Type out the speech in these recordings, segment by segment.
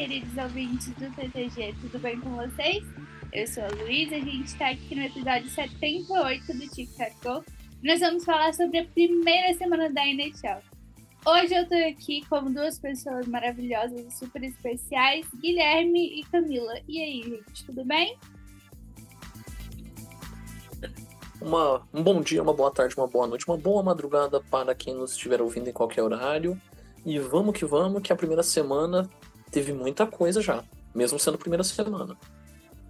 queridos ouvintes do TTG, tudo bem com vocês? Eu sou a Luísa, a gente está aqui no episódio 78 do Tic Tac Go. Nós vamos falar sobre a primeira semana da NHL. Hoje eu tô aqui com duas pessoas maravilhosas e super especiais, Guilherme e Camila. E aí, gente, tudo bem? Uma, um bom dia, uma boa tarde, uma boa noite, uma boa madrugada para quem nos estiver ouvindo em qualquer horário. E vamos que vamos, que a primeira semana teve muita coisa já, mesmo sendo a primeira semana.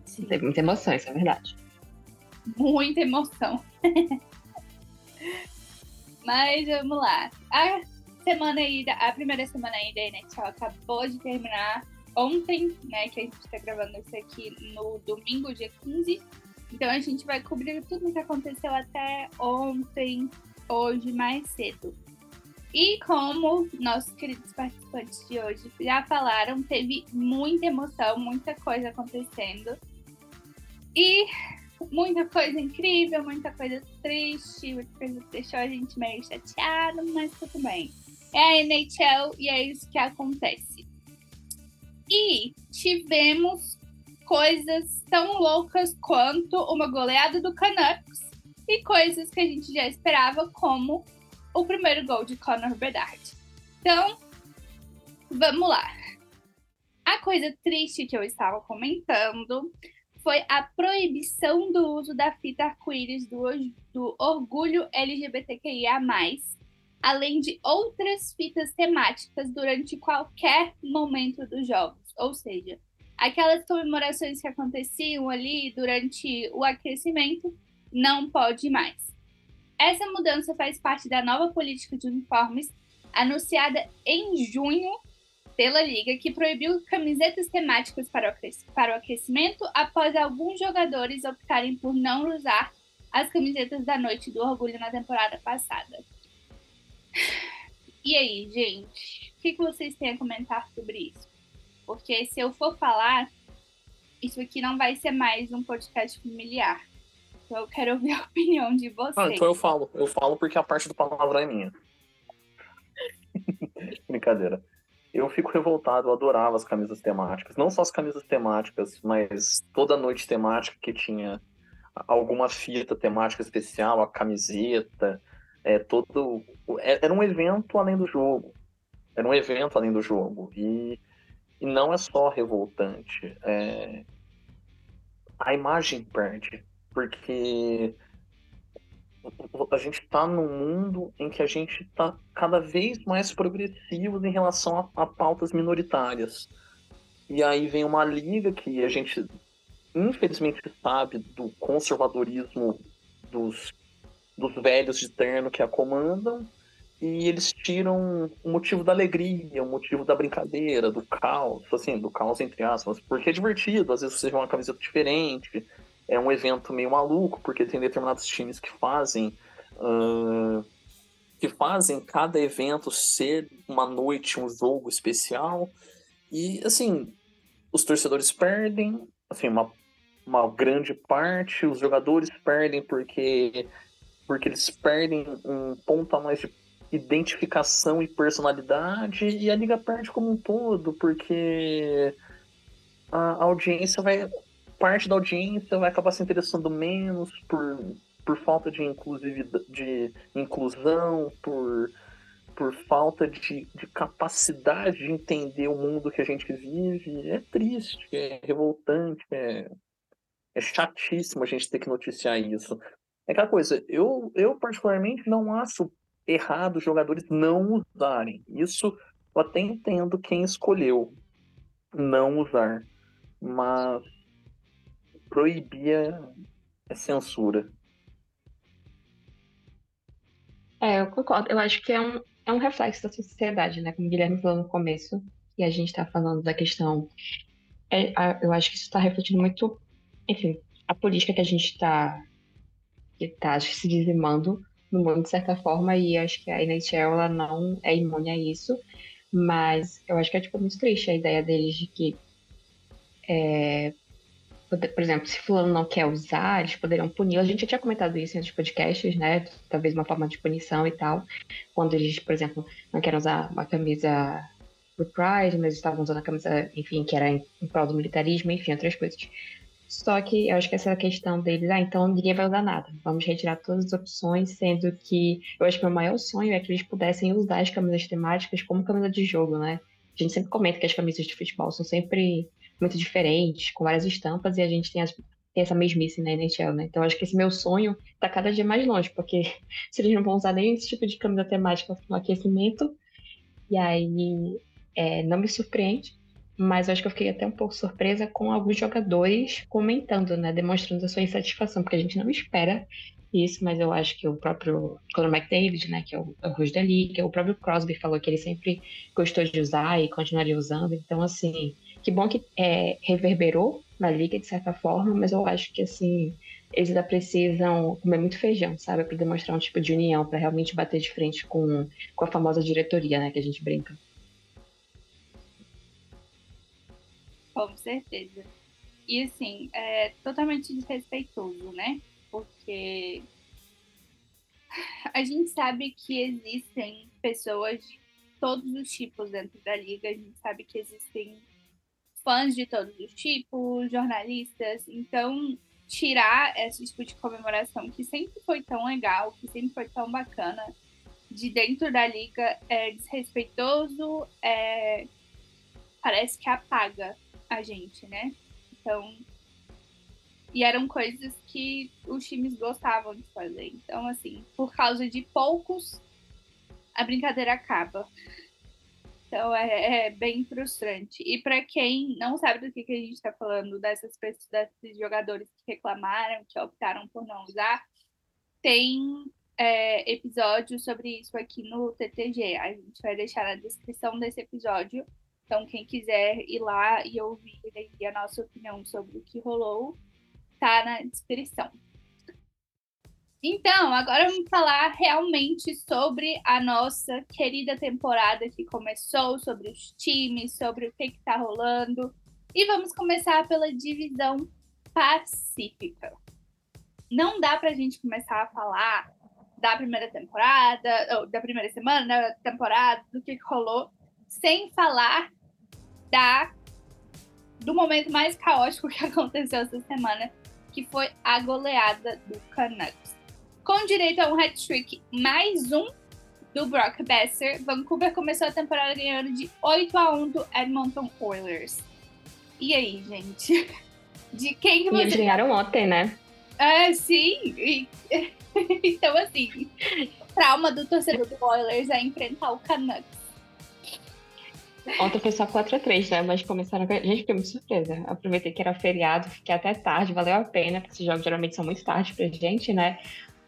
Sim, teve muita emoção, isso é verdade. Muita emoção. Mas vamos lá. A semana aí, a primeira semana aí da NHL acabou de terminar ontem, né? Que a gente está gravando isso aqui no domingo, dia 15. Então a gente vai cobrir tudo o que aconteceu até ontem, hoje, mais cedo. E como nossos queridos participantes de hoje já falaram, teve muita emoção, muita coisa acontecendo. E muita coisa incrível, muita coisa triste, muita coisa que deixou a gente meio chateado, mas tudo bem. É a NHL e é isso que acontece. E tivemos coisas tão loucas quanto uma goleada do Canucks e coisas que a gente já esperava, como o primeiro gol de Conor Bedard. Então, vamos lá. A coisa triste que eu estava comentando foi a proibição do uso da fita arco-íris do, do orgulho LGBTQIA, além de outras fitas temáticas durante qualquer momento dos jogos. Ou seja, aquelas comemorações que aconteciam ali durante o aquecimento não pode mais. Essa mudança faz parte da nova política de uniformes anunciada em junho pela Liga, que proibiu camisetas temáticas para o aquecimento após alguns jogadores optarem por não usar as camisetas da Noite do Orgulho na temporada passada. E aí, gente? O que vocês têm a comentar sobre isso? Porque se eu for falar, isso aqui não vai ser mais um podcast familiar. Então eu quero ouvir a opinião de vocês. Ah, então eu falo. Eu falo porque a parte do palavra é minha. Brincadeira. Eu fico revoltado, eu adorava as camisas temáticas. Não só as camisas temáticas, mas toda noite temática que tinha alguma fita temática especial, a camiseta, é todo. É, era um evento além do jogo. Era um evento além do jogo. E, e não é só revoltante. É... A imagem perde porque a gente está num mundo em que a gente está cada vez mais progressivo em relação a, a, pautas minoritárias. E aí vem uma liga que a gente infelizmente sabe do conservadorismo dos, dos velhos de terno que a comandam, e eles tiram o motivo da alegria, o motivo da brincadeira, do caos, assim, do caos entre aspas, porque é divertido, às vezes você vê uma camiseta diferente, é um evento meio maluco, porque tem determinados times que fazem. Uh, que fazem cada evento ser uma noite, um jogo especial. E, assim, os torcedores perdem, assim, uma, uma grande parte, os jogadores perdem porque, porque eles perdem um ponto a mais de identificação e personalidade, e a liga perde como um todo, porque a audiência vai parte da audiência vai acabar se interessando menos por, por falta de, inclusividade, de inclusão, por, por falta de, de capacidade de entender o mundo que a gente vive. É triste, é revoltante, é, é chatíssimo a gente ter que noticiar isso. É aquela coisa, eu, eu particularmente não acho errado os jogadores não usarem. Isso eu até entendo quem escolheu não usar. Mas proibia a censura. É, eu concordo. Eu acho que é um, é um reflexo da sociedade, né? Como o Guilherme falou no começo, e a gente está falando da questão. É, a, eu acho que isso está refletindo muito, enfim, a política que a gente está que tá se dizimando no mundo de certa forma, e acho que a NHL ela não é imune a isso, mas eu acho que é tipo muito triste a ideia deles de que é, por exemplo, se fulano não quer usar, eles poderiam punir. A gente já tinha comentado isso em outros podcasts, né? Talvez uma forma de punição e tal. Quando eles, por exemplo, não querem usar uma camisa pro Pride, mas estavam usando a camisa, enfim, que era em, em prol do militarismo, enfim, outras coisas. Só que eu acho que essa questão deles, ah, então ninguém vai usar nada. Vamos retirar todas as opções, sendo que eu acho que meu maior sonho é que eles pudessem usar as camisas temáticas como camisa de jogo, né? A gente sempre comenta que as camisas de futebol são sempre muito diferentes, com várias estampas, e a gente tem, as, tem essa mesmice na NHL, né? Então acho que esse meu sonho tá cada dia mais longe, porque se eles não vão usar nem esse tipo de camisa temática no aquecimento, e aí é, não me surpreende mas eu acho que eu fiquei até um pouco surpresa com alguns jogadores comentando, né, demonstrando a sua insatisfação, porque a gente não espera isso, mas eu acho que o próprio Conor McDavid, né, que é o, o host da liga, o próprio Crosby falou que ele sempre gostou de usar e continuaria usando, então, assim, que bom que é, reverberou na liga, de certa forma, mas eu acho que, assim, eles ainda precisam comer muito feijão, sabe, para demonstrar um tipo de união, para realmente bater de frente com, com a famosa diretoria, né, que a gente brinca. Com certeza. E assim, é totalmente desrespeitoso, né? Porque a gente sabe que existem pessoas de todos os tipos dentro da liga, a gente sabe que existem fãs de todos os tipos, jornalistas, então tirar esse tipo de comemoração que sempre foi tão legal, que sempre foi tão bacana, de dentro da liga é desrespeitoso, é, parece que apaga a gente, né? Então. E eram coisas que os times gostavam de fazer. Então, assim, por causa de poucos, a brincadeira acaba. Então é, é bem frustrante. E para quem não sabe do que, que a gente está falando, dessas pessoas, desses jogadores que reclamaram, que optaram por não usar, tem é, episódio sobre isso aqui no TTG. A gente vai deixar na descrição desse episódio então, quem quiser ir lá e ouvir a nossa opinião sobre o que rolou, tá na descrição. Então, agora vamos falar realmente sobre a nossa querida temporada que começou, sobre os times, sobre o que está rolando. E vamos começar pela divisão pacífica. Não dá para a gente começar a falar da primeira temporada, ou da primeira semana, da temporada, do que rolou, sem falar da do momento mais caótico que aconteceu essa semana, que foi a goleada do Canucks. Com direito a um hat-trick mais um do Brock Besser, Vancouver começou a temporada ganhando de 8 a 1 do Edmonton Oilers. E aí, gente? De quem que vocês... E eles ganharam ontem, né? É, sim. Então, assim, o trauma do torcedor do Oilers é enfrentar o Canucks. Ontem foi só 4x3, né? Mas começaram. A gente fiquei muito surpresa. Aproveitei que era feriado, fiquei até tarde, valeu a pena, porque esses jogos geralmente são muito tarde pra gente, né?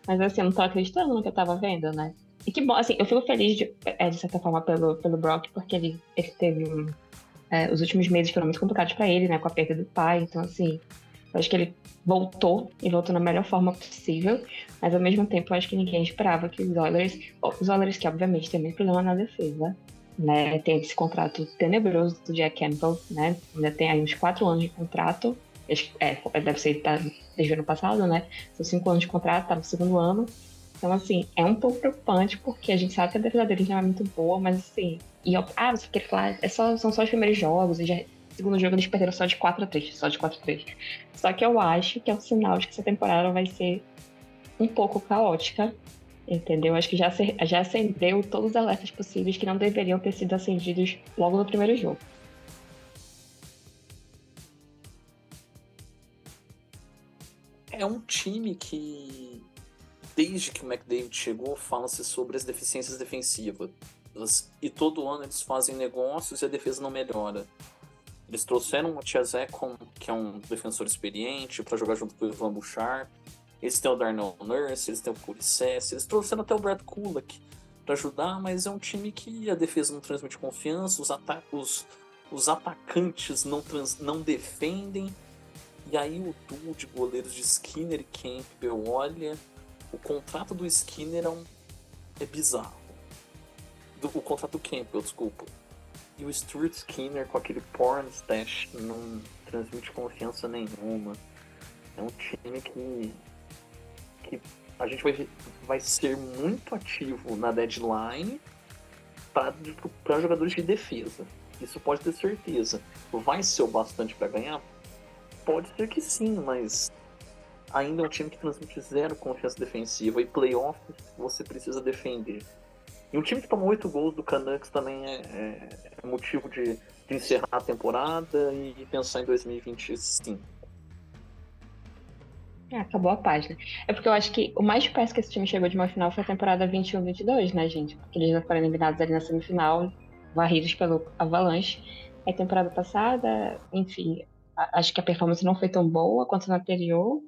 Mas assim, eu não tô acreditando no que eu tava vendo, né? E que bom, assim, eu fico feliz de, é, de certa forma pelo, pelo Brock, porque ele, ele teve um, é, os últimos meses foram muito complicados para ele, né? Com a perda do pai. Então, assim, eu acho que ele voltou e voltou na melhor forma possível, mas ao mesmo tempo eu acho que ninguém esperava que os Oilers, os Oilers que obviamente tem muito problema na defesa, né? Tem esse contrato tenebroso do Jack Campbell, né? Ainda tem aí uns quatro anos de contrato. É, deve ser tá, desde o ano passado, né? São cinco anos de contrato, tá no segundo ano. Então, assim, é um pouco preocupante, porque a gente sabe que a defesa dele já é muito boa, mas assim. E, ah, você quer falar, é só, são só os primeiros jogos, e já, segundo jogo eles perderam só de 4 a 3, só de 4 a 3. Só que eu acho que é um sinal de que essa temporada vai ser um pouco caótica, Entendeu? Acho que já, já acendeu todos os alertas possíveis que não deveriam ter sido acendidos logo no primeiro jogo. É um time que, desde que o McDavid chegou, fala-se sobre as deficiências defensivas. E todo ano eles fazem negócios e a defesa não melhora. Eles trouxeram o Tiazek, que é um defensor experiente, para jogar junto com o Ivan Bouchard eles têm o Darnell Nurse, eles têm o Puricess, eles trouxeram até o Brad Kulak para ajudar, mas é um time que a defesa não transmite confiança, os, ata os, os atacantes não, trans não defendem. E aí o duo de goleiros de Skinner e Campbell, olha, o contrato do Skinner é, um, é bizarro. Do, o contrato do Campbell, desculpa. E o Stuart Skinner com aquele porn stash não transmite confiança nenhuma. É um time que que a gente vai, vai ser muito ativo na deadline para jogadores de defesa. Isso pode ter certeza. Vai ser o bastante para ganhar? Pode ser que sim, mas ainda é um time que transmite zero confiança defensiva e playoff você precisa defender. E um time que tomou oito gols do Canucks também é, é, é motivo de, de, encerrar a temporada e pensar em 2025. É, acabou a página. É porque eu acho que o mais perto que esse time chegou de uma final foi a temporada 21-22, né, gente? Porque eles já foram eliminados ali na semifinal, varridos pelo Avalanche. A temporada passada, enfim, acho que a performance não foi tão boa quanto na anterior.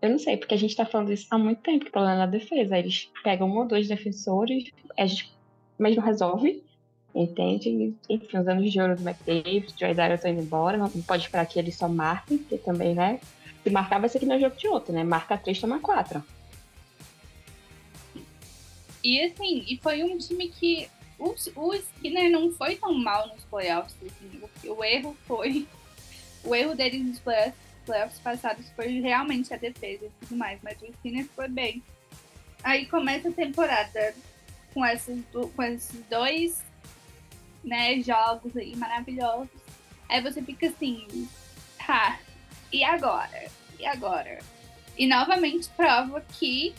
Eu não sei, porque a gente tá falando isso há muito tempo, que o problema é na defesa. Eles pegam um ou dois defensores, a gente, mas não resolve, entende? Enfim, os anos de ouro do McDavid, Joy Dyer estão indo embora, não pode esperar que eles só marquem, porque também, né? Se marcar vai ser que não é jogo de outro, né? Marca três, toma quatro. E assim, e foi um time que o, Skinner não foi tão mal nos playoffs, assim, o erro foi. O erro deles nos playoffs playoffs passados foi realmente a defesa e tudo mais, mas o Skinner foi bem. Aí começa a temporada com, esses, com esses dois né, jogos aí maravilhosos. Aí você fica assim, tá, e agora? E agora? E novamente prova que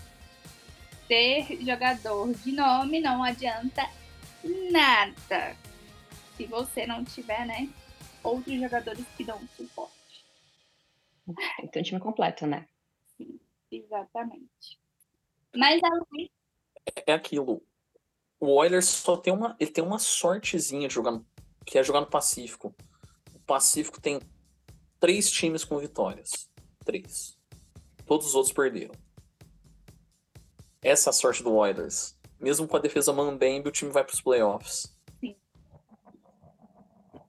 ter jogador de nome não adianta nada. Se você não tiver, né, outros jogadores que dão suporte. Um time completo, né? Sim, exatamente. Mas além. É aquilo. O Oilers só tem uma. Ele tem uma sortezinha de jogar. Que é jogar no Pacífico. O Pacífico tem três times com vitórias. Três. Todos os outros perderam. Essa é a sorte do Oilers. Mesmo com a defesa Mambembe, o time vai para os playoffs.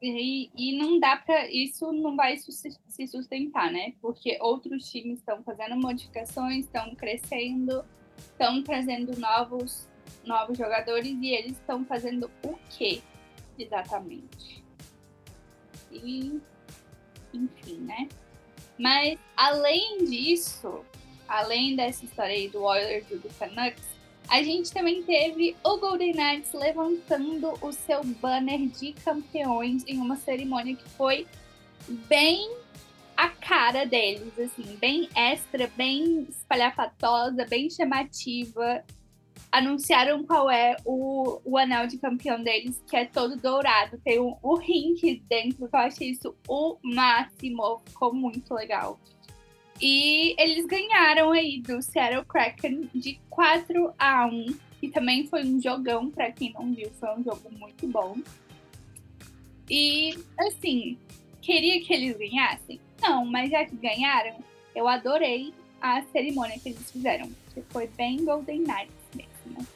E, e não dá para isso não vai se sustentar, né? Porque outros times estão fazendo modificações, estão crescendo, estão trazendo novos novos jogadores e eles estão fazendo o quê exatamente? E enfim, né? Mas além disso, além dessa história aí do Oilers e do Canucks, a gente também teve o Golden Knights levantando o seu banner de campeões em uma cerimônia que foi bem a cara deles, assim, bem extra, bem espalhafatosa, bem chamativa. Anunciaram qual é o, o anel de campeão deles, que é todo dourado. Tem o, o rink dentro, que eu achei isso o máximo. Ficou muito legal. E eles ganharam aí do Seattle Kraken de 4 a 1 e também foi um jogão, para quem não viu, foi um jogo muito bom. E assim, queria que eles ganhassem? Não, mas já que ganharam, eu adorei a cerimônia que eles fizeram, que foi bem Golden Knights mesmo.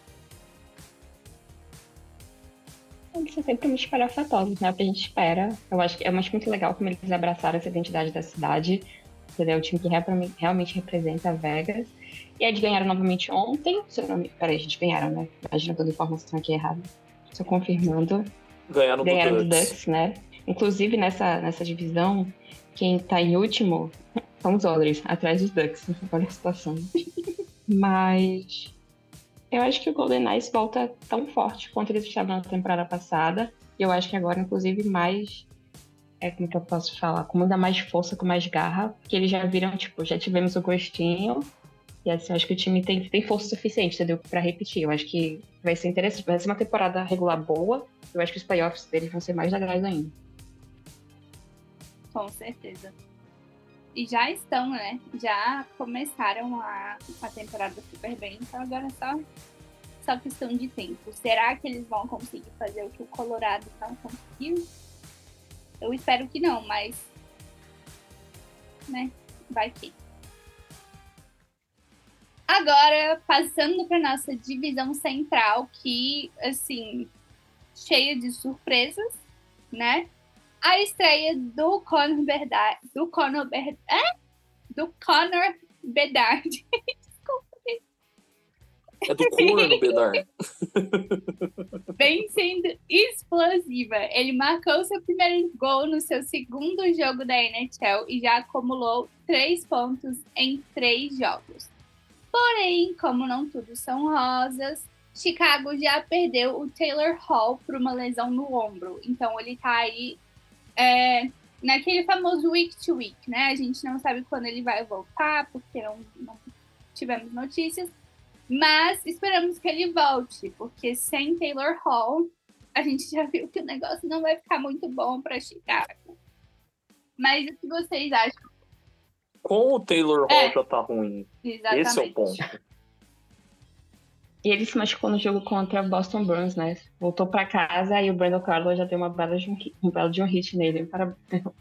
Eles são sempre muito espalhafatosos, né? O que a gente espera. Eu acho que é muito legal como eles abraçaram essa identidade da cidade ele é o time que realmente representa a Vegas. E eles ganharam novamente ontem. Se eu não me... Peraí, gente, ganharam, né? Imagina toda a informação aqui errada. Só confirmando. Ganharam, ganharam do, do Ducks. Ducks, né? Inclusive, nessa, nessa divisão, quem tá em último são os Oilers, atrás dos Ducks. Olha a situação. Mas eu acho que o Golden Knights volta tão forte quanto eles estavam na temporada passada. E eu acho que agora, inclusive, mais é como que eu posso falar, com muita mais força, com mais garra, que eles já viram, tipo, já tivemos o gostinho. E assim, acho que o time tem, tem força suficiente, entendeu? Pra repetir. Eu acho que vai ser interessante. Vai ser uma temporada regular boa. Eu acho que os playoffs deles vão ser mais legais ainda. Com certeza. E já estão, né? Já começaram a, a temporada super bem, então agora é só, só questão de tempo. Será que eles vão conseguir fazer o que o Colorado não conseguiu? Eu espero que não, mas. Né? Vai que. Agora, passando para nossa divisão central, que, assim, cheia de surpresas, né? A estreia do Conor Bedard. Do Conor Bedard. É? Do Conor Bedard. É do Conor no Bedard. Vem sendo explosiva. Ele marcou seu primeiro gol no seu segundo jogo da NHL e já acumulou três pontos em três jogos. Porém, como não tudo são rosas, Chicago já perdeu o Taylor Hall por uma lesão no ombro. Então ele tá aí é, naquele famoso week to week, né? A gente não sabe quando ele vai voltar, porque não, não tivemos notícias. Mas esperamos que ele volte, porque sem Taylor Hall, a gente já viu que o negócio não vai ficar muito bom para Chicago. Mas o que vocês acham? Com o Taylor Hall é, já tá ruim. Exatamente. Esse é o ponto. E ele se machucou no jogo contra o Boston Bruins, né? Voltou pra casa e o Brandon Carlos já deu uma bela de um, um, belo de um hit nele. Para...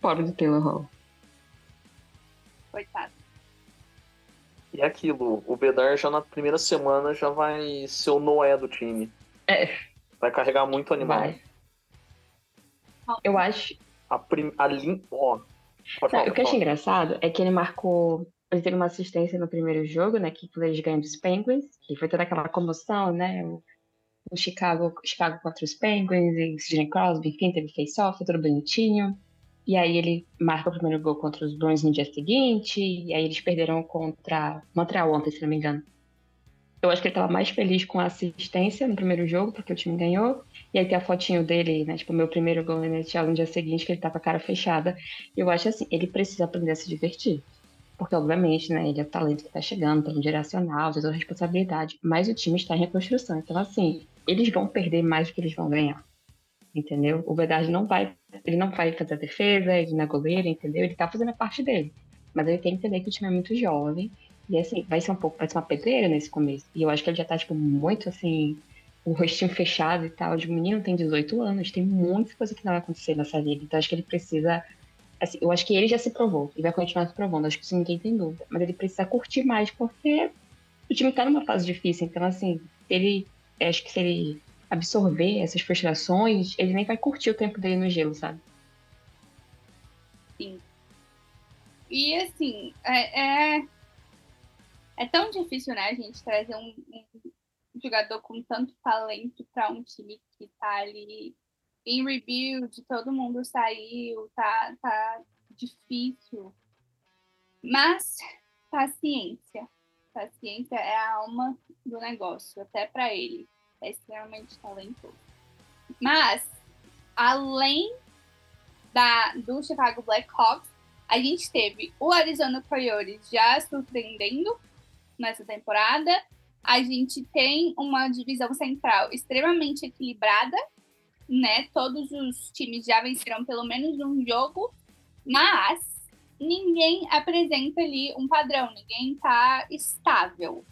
Pobre do Taylor Hall. Coitado. E é aquilo, o Bedar já na primeira semana já vai ser o Noé do time. É. Vai carregar muito animal. Vai. Eu acho. A, prim... a lim... Ó, Não, o que eu achei engraçado é que ele marcou ele teve uma assistência no primeiro jogo, né? Que eles ganham dos Penguins, que foi toda aquela comoção, né? O, o Chicago, Chicago contra os Penguins, e Sidney Crosby, enfim, teve face-off, tudo bonitinho. E aí ele marca o primeiro gol contra os Bruins no dia seguinte, e aí eles perderam contra Montreal ontem, se não me engano. Eu acho que ele estava mais feliz com a assistência no primeiro jogo, porque o time ganhou. E aí tem a fotinho dele, né? Tipo, meu primeiro gol no NHL no dia seguinte, que ele tá com a cara fechada. Eu acho assim, ele precisa aprender a se divertir. Porque, obviamente, né, ele é o talento que está chegando, tem um geracional, tem toda a responsabilidade, mas o time está em reconstrução. Então, assim, eles vão perder mais do que eles vão ganhar. Entendeu? O Bedard não vai, ele não vai fazer a defesa, ele não é goleiro, entendeu? Ele tá fazendo a parte dele. Mas ele tem que entender que o time é muito jovem. E assim, vai ser um pouco, vai ser uma pedreira nesse começo. E eu acho que ele já tá, tipo, muito assim, o rostinho fechado e tal. O menino tem 18 anos, tem muita coisa que não vai acontecer nessa vida. Então acho que ele precisa Assim, eu acho que ele já se provou e vai continuar se provando. Acho que isso ninguém tem dúvida. Mas ele precisa curtir mais porque o time tá numa fase difícil. Então, assim, ele. Acho que se ele absorver essas frustrações, ele nem vai curtir o tempo dele no gelo, sabe? Sim. E assim, é, é, é tão difícil, né, a gente trazer um, um jogador com tanto talento para um time que tá ali em rebuild, todo mundo saiu, tá, tá difícil. Mas paciência. Paciência é a alma do negócio, até para ele. É extremamente talentoso. Mas, além da, do Chicago Blackhawks, a gente teve o Arizona Coyotes já surpreendendo nessa temporada. A gente tem uma divisão central extremamente equilibrada, né? Todos os times já venceram pelo menos um jogo, mas ninguém apresenta ali um padrão, ninguém tá estável.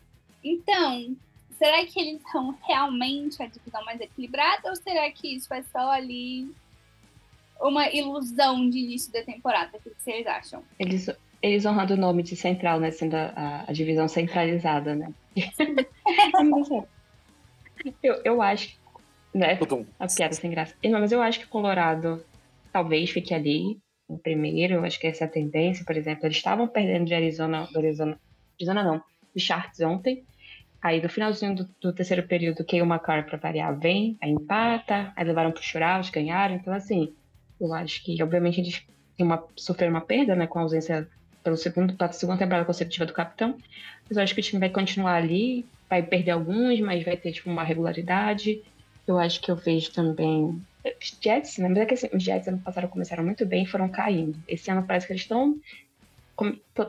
Então, será que eles são realmente a divisão mais equilibrada ou será que isso é só ali uma ilusão de início da temporada? O que vocês acham? Eles, eles honrando o nome de central, né? Sendo a, a divisão centralizada, né? eu, eu acho né? A piada sem graça. Não, mas eu acho que o Colorado talvez fique ali em primeiro. Eu acho que essa é a tendência. Por exemplo, eles estavam perdendo de Arizona, do Arizona, Arizona não, de Sharks ontem. Aí no finalzinho do, do terceiro período, o McCarr para variar vem, aí empata, aí levaram pro Churaus, ganharam. Então, assim, eu acho que, obviamente, eles uma, sofreram uma perda, né, com a ausência pelo segundo, pela segunda temporada consecutiva do capitão. Mas eu acho que o time vai continuar ali, vai perder alguns, mas vai ter, tipo, uma regularidade. Eu acho que eu vejo também. Os Jets, né? Mas é que assim, os Jets ano passado começaram muito bem e foram caindo. Esse ano parece que eles estão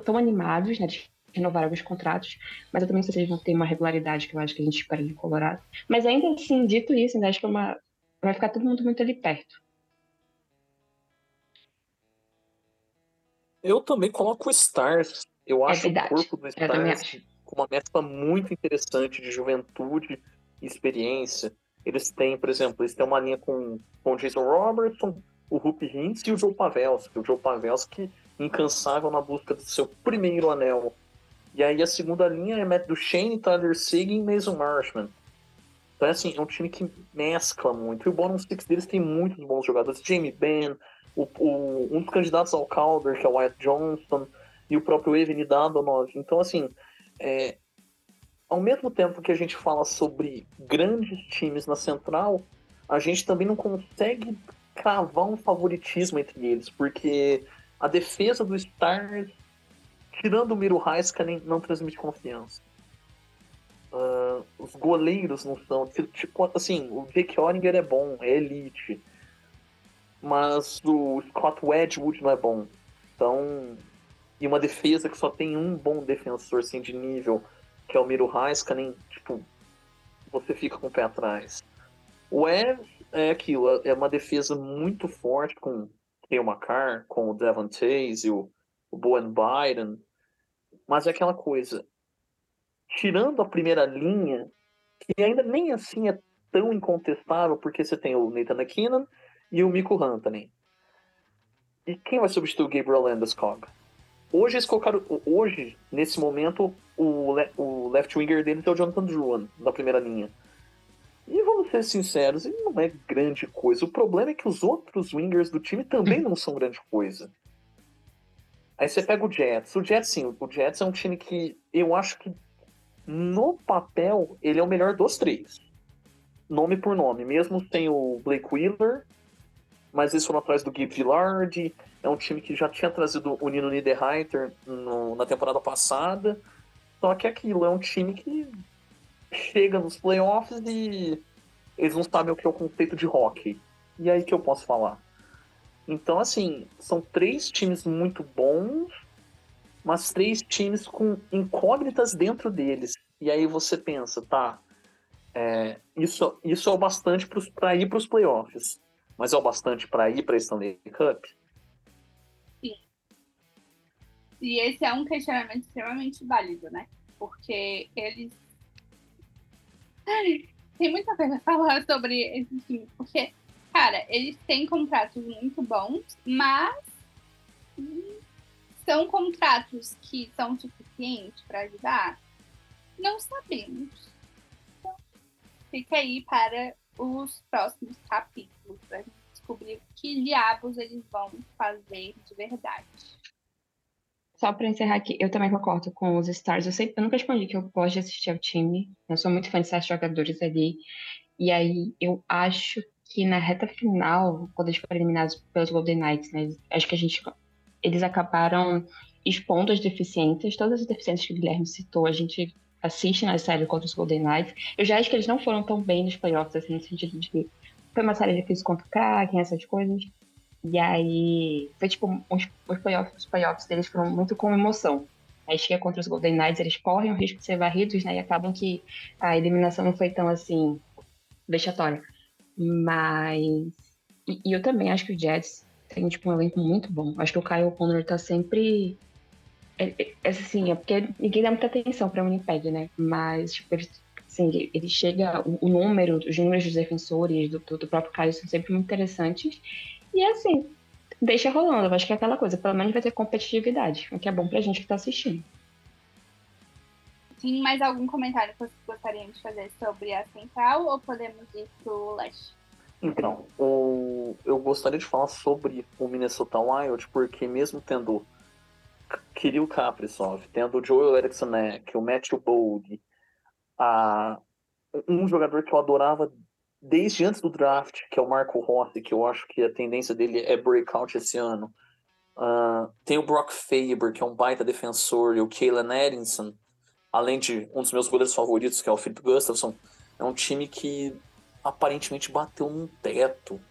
tão animados, né? Renovar alguns contratos, mas eu também sei se eles vão ter uma regularidade que eu acho que a gente espera de Colorado. Mas ainda assim, dito isso, ainda acho que é uma... vai ficar todo mundo muito ali perto. Eu também coloco o Stars. Eu é acho é o corpo do Stars com uma mescla muito interessante de juventude e experiência. Eles têm, por exemplo, eles têm uma linha com, com o Jason Robertson, o Rup Hintz e o Joe Pavelski. O Joe Pavelski incansável na busca do seu primeiro anel. E aí a segunda linha é Matt Duchene, Tyler Seguin e Mason Marshman. Então é assim, é um time que mescla muito. E o bottom six deles tem muitos bons jogadores. Jamie Benn, o, o, um dos candidatos ao Calder, que é o Wyatt Johnson, e o próprio Evan Dadonov. Então, assim, é, ao mesmo tempo que a gente fala sobre grandes times na central, a gente também não consegue cravar um favoritismo entre eles, porque a defesa do Stars, tirando o Miro Heiskanen, não transmite confiança. Uh, os goleiros não são. Tipo, assim, o Jake Oringer é bom, é elite. Mas o Scott Wedgwood não é bom. Então. E uma defesa que só tem um bom defensor assim, de nível, que é o Miro Heiskanen, tipo, você fica com o pé atrás. O Evs é aquilo, é uma defesa muito forte com o Macar, com o Devon Tays e o, o Bowen Biden. Mas é aquela coisa, tirando a primeira linha, que ainda nem assim é tão incontestável, porque você tem o Nathan McKinnon e o Mico Huntley. E quem vai substituir o Gabriel Landeskog? Hoje eles colocaram. Hoje, nesse momento, o, le, o left winger deles é o Jonathan Druan, da primeira linha. E vamos ser sinceros, ele não é grande coisa. O problema é que os outros wingers do time também não são grande coisa. Aí você pega o Jets. O Jets, sim, o Jets é um time que eu acho que no papel ele é o melhor dos três. Nome por nome. Mesmo sem o Blake Wheeler, mas eles foram atrás do Gabe Villard. É um time que já tinha trazido o Nino Niederreiter no, na temporada passada. Só que é aquilo, é um time que chega nos playoffs e eles não sabem o que é o conceito de hockey. E aí que eu posso falar. Então, assim, são três times muito bons, mas três times com incógnitas dentro deles. E aí você pensa, tá, é, isso, isso é o bastante para ir para os playoffs, mas é o bastante para ir para a Stanley Cup? Sim. E esse é um questionamento extremamente válido, né? Porque eles tem muita coisa a falar sobre esse time, porque, cara, eles têm contratos muito bons, mas são contratos que são suficientes para ajudar? Não sabemos. Então, fica aí para os próximos capítulos, para descobrir que diabos eles vão fazer de verdade. Só para encerrar aqui, eu também concordo com os Stars. Eu, sempre, eu nunca escondi que eu gosto de assistir ao time. Eu sou muito fã de certos jogadores ali. E aí eu acho que na reta final, quando eles foram eliminados pelos Golden Knights, né, acho que a gente, eles acabaram expondo as deficiências, todas as deficiências que o Guilherme citou, a gente assiste na série contra os Golden Knights. Eu já acho que eles não foram tão bem nos playoffs, assim, no sentido de que foi uma série difícil contra o Kraken, essas coisas. E aí, foi tipo, os, os, playoffs, os playoffs deles foram muito com emoção. Aí chega contra os Golden Knights, eles correm o risco de ser varridos, né? E acabam que a eliminação não foi tão assim vexatória. Mas. E, e eu também acho que o Jets tem tipo, um elenco muito bom. Acho que o Kyle Connor tá sempre. É, é, é assim, é porque ninguém dá muita atenção pra Winnipeg, né? Mas, tipo, ele, assim, ele chega. O, o número, os números dos defensores, do, do próprio Kyle são sempre muito interessantes. E assim, deixa rolando. Eu acho que é aquela coisa, pelo menos vai ter competitividade, o que é bom pra gente que tá assistindo. Tem mais algum comentário que vocês gostariam de fazer sobre a central ou podemos ir pro leste? Então, o... eu gostaria de falar sobre o Minnesota Wild, porque mesmo tendo Kirill Kaprizov, tendo o Joel Eriksson o Matthew Bold, a... um jogador que eu adorava desde antes do draft, que é o Marco Rossi, que eu acho que a tendência dele é breakout esse ano. Uh, tem o Brock Faber, que é um baita defensor, e o Kalen Edinson, além de um dos meus goleiros favoritos, que é o Philip Gustafsson. É um time que aparentemente bateu num teto.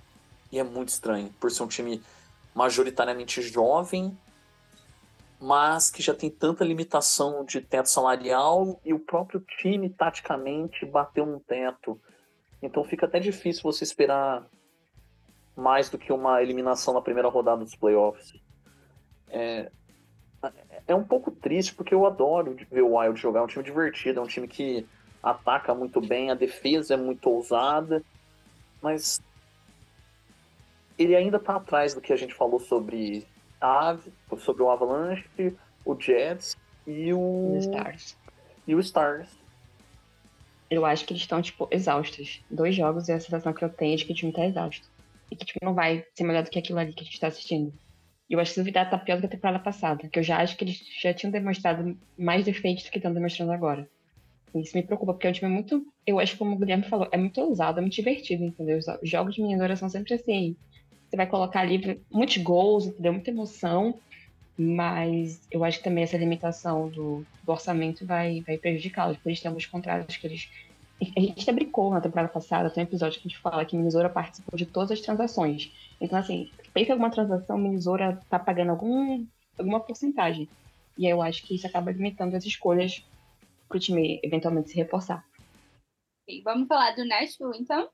E é muito estranho, por ser um time majoritariamente jovem, mas que já tem tanta limitação de teto salarial e o próprio time, taticamente, bateu num teto. Então fica até difícil você esperar mais do que uma eliminação na primeira rodada dos playoffs. É, é um pouco triste porque eu adoro ver o Wild jogar, é um time divertido, é um time que ataca muito bem, a defesa é muito ousada, mas ele ainda está atrás do que a gente falou sobre a sobre o Avalanche, o Jets e o Stars. E o Stars eu acho que eles estão, tipo, exaustos. Dois jogos e a sensação que eu tenho é de que o time tá exausto. E que, tipo, não vai ser melhor do que aquilo ali que a gente tá assistindo. Eu acho que o duvidar tá pior do que a temporada passada. Que eu já acho que eles já tinham demonstrado mais defeitos do que estão demonstrando agora. Isso me preocupa, porque o time é muito. Eu acho como o Guilherme falou, é muito ousado, é muito divertido, entendeu? Os jogos de miniatura são sempre assim. Você vai colocar ali muitos gols, entendeu? Muita emoção. Mas eu acho que também essa limitação do, do orçamento vai, vai prejudicá-los, porque eles têm alguns contratos que eles. A gente até brincou na temporada passada, tem um episódio que a gente fala que Minnesota participou de todas as transações. Então, assim, feita alguma transação, Minnesota tá pagando algum, alguma porcentagem. E aí eu acho que isso acaba limitando as escolhas para o time eventualmente se reforçar. Okay, vamos falar do Nashville, então?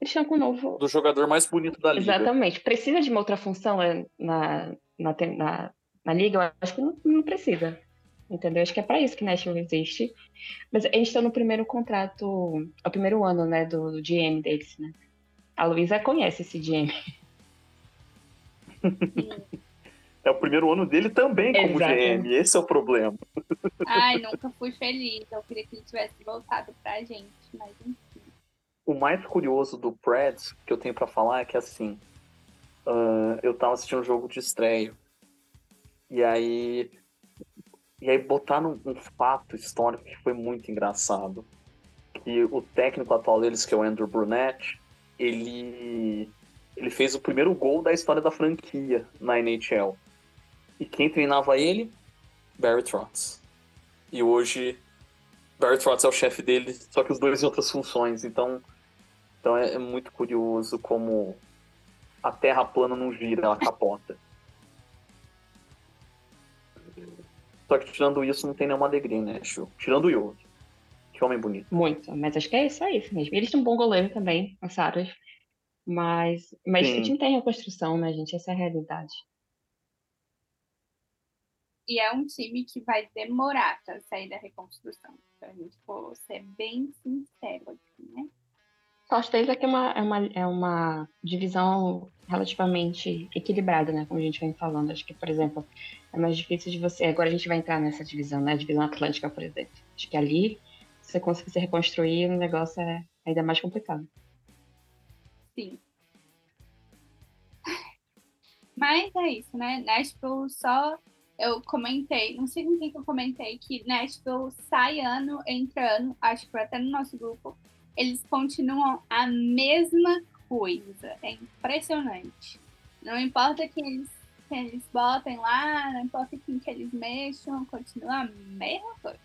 Estão com o novo. Do jogador mais bonito da liga. Exatamente. Precisa de uma outra função né, na, na, na, na liga? Eu acho que não, não precisa. Entendeu? Acho que é para isso que Nashville existe. Mas a gente está no primeiro contrato, é o primeiro ano, né, do, do GM deles, né? A Luísa conhece esse GM. É o primeiro ano dele também como Exatamente. GM, esse é o problema. Ai, nunca fui feliz. Eu queria que ele tivesse voltado pra gente, mas enfim. O mais curioso do Preds que eu tenho para falar é que assim, uh, eu tava assistindo um jogo de estreia. E aí. E aí botaram um, fato histórico que foi muito engraçado. Que o técnico atual deles, que é o Andrew Brunette, ele ele fez o primeiro gol da história da franquia na NHL. E quem treinava ele? Barry Trotz. E hoje, Barry Trotz é o chefe dele, só que os dois em outras funções. Então, então é, é muito curioso como a Terra plana não gira, ela capota. Só que tirando isso, não tem nenhuma alegria, né, Chu? Tirando o Yogi. Que homem bonito. Muito, mas acho que é isso aí mesmo. Eles têm um bom goleiro também, os Saras. Mas, mas Sim. o time tem reconstrução, né, gente? Essa é a realidade. E é um time que vai demorar para sair da reconstrução. Então a gente for ser bem sincero aqui, né? Sorte deles é que é uma, é, uma, é uma divisão relativamente equilibrada, né? Como a gente vem falando. Acho que, por exemplo, é mais difícil de você. Agora a gente vai entrar nessa divisão, né? A divisão Atlântica, por exemplo. Acho que ali, se você conseguir se reconstruir, o negócio é ainda mais complicado. Sim. Mas é isso, né? Nashville só eu comentei, não sei com quem que eu comentei, que Nashville sai ano, entra ano, acho que foi até no nosso grupo, eles continuam a mesma coisa. É impressionante. Não importa quem eles, eles botem lá, não importa quem que eles mexam, continua a mesma coisa.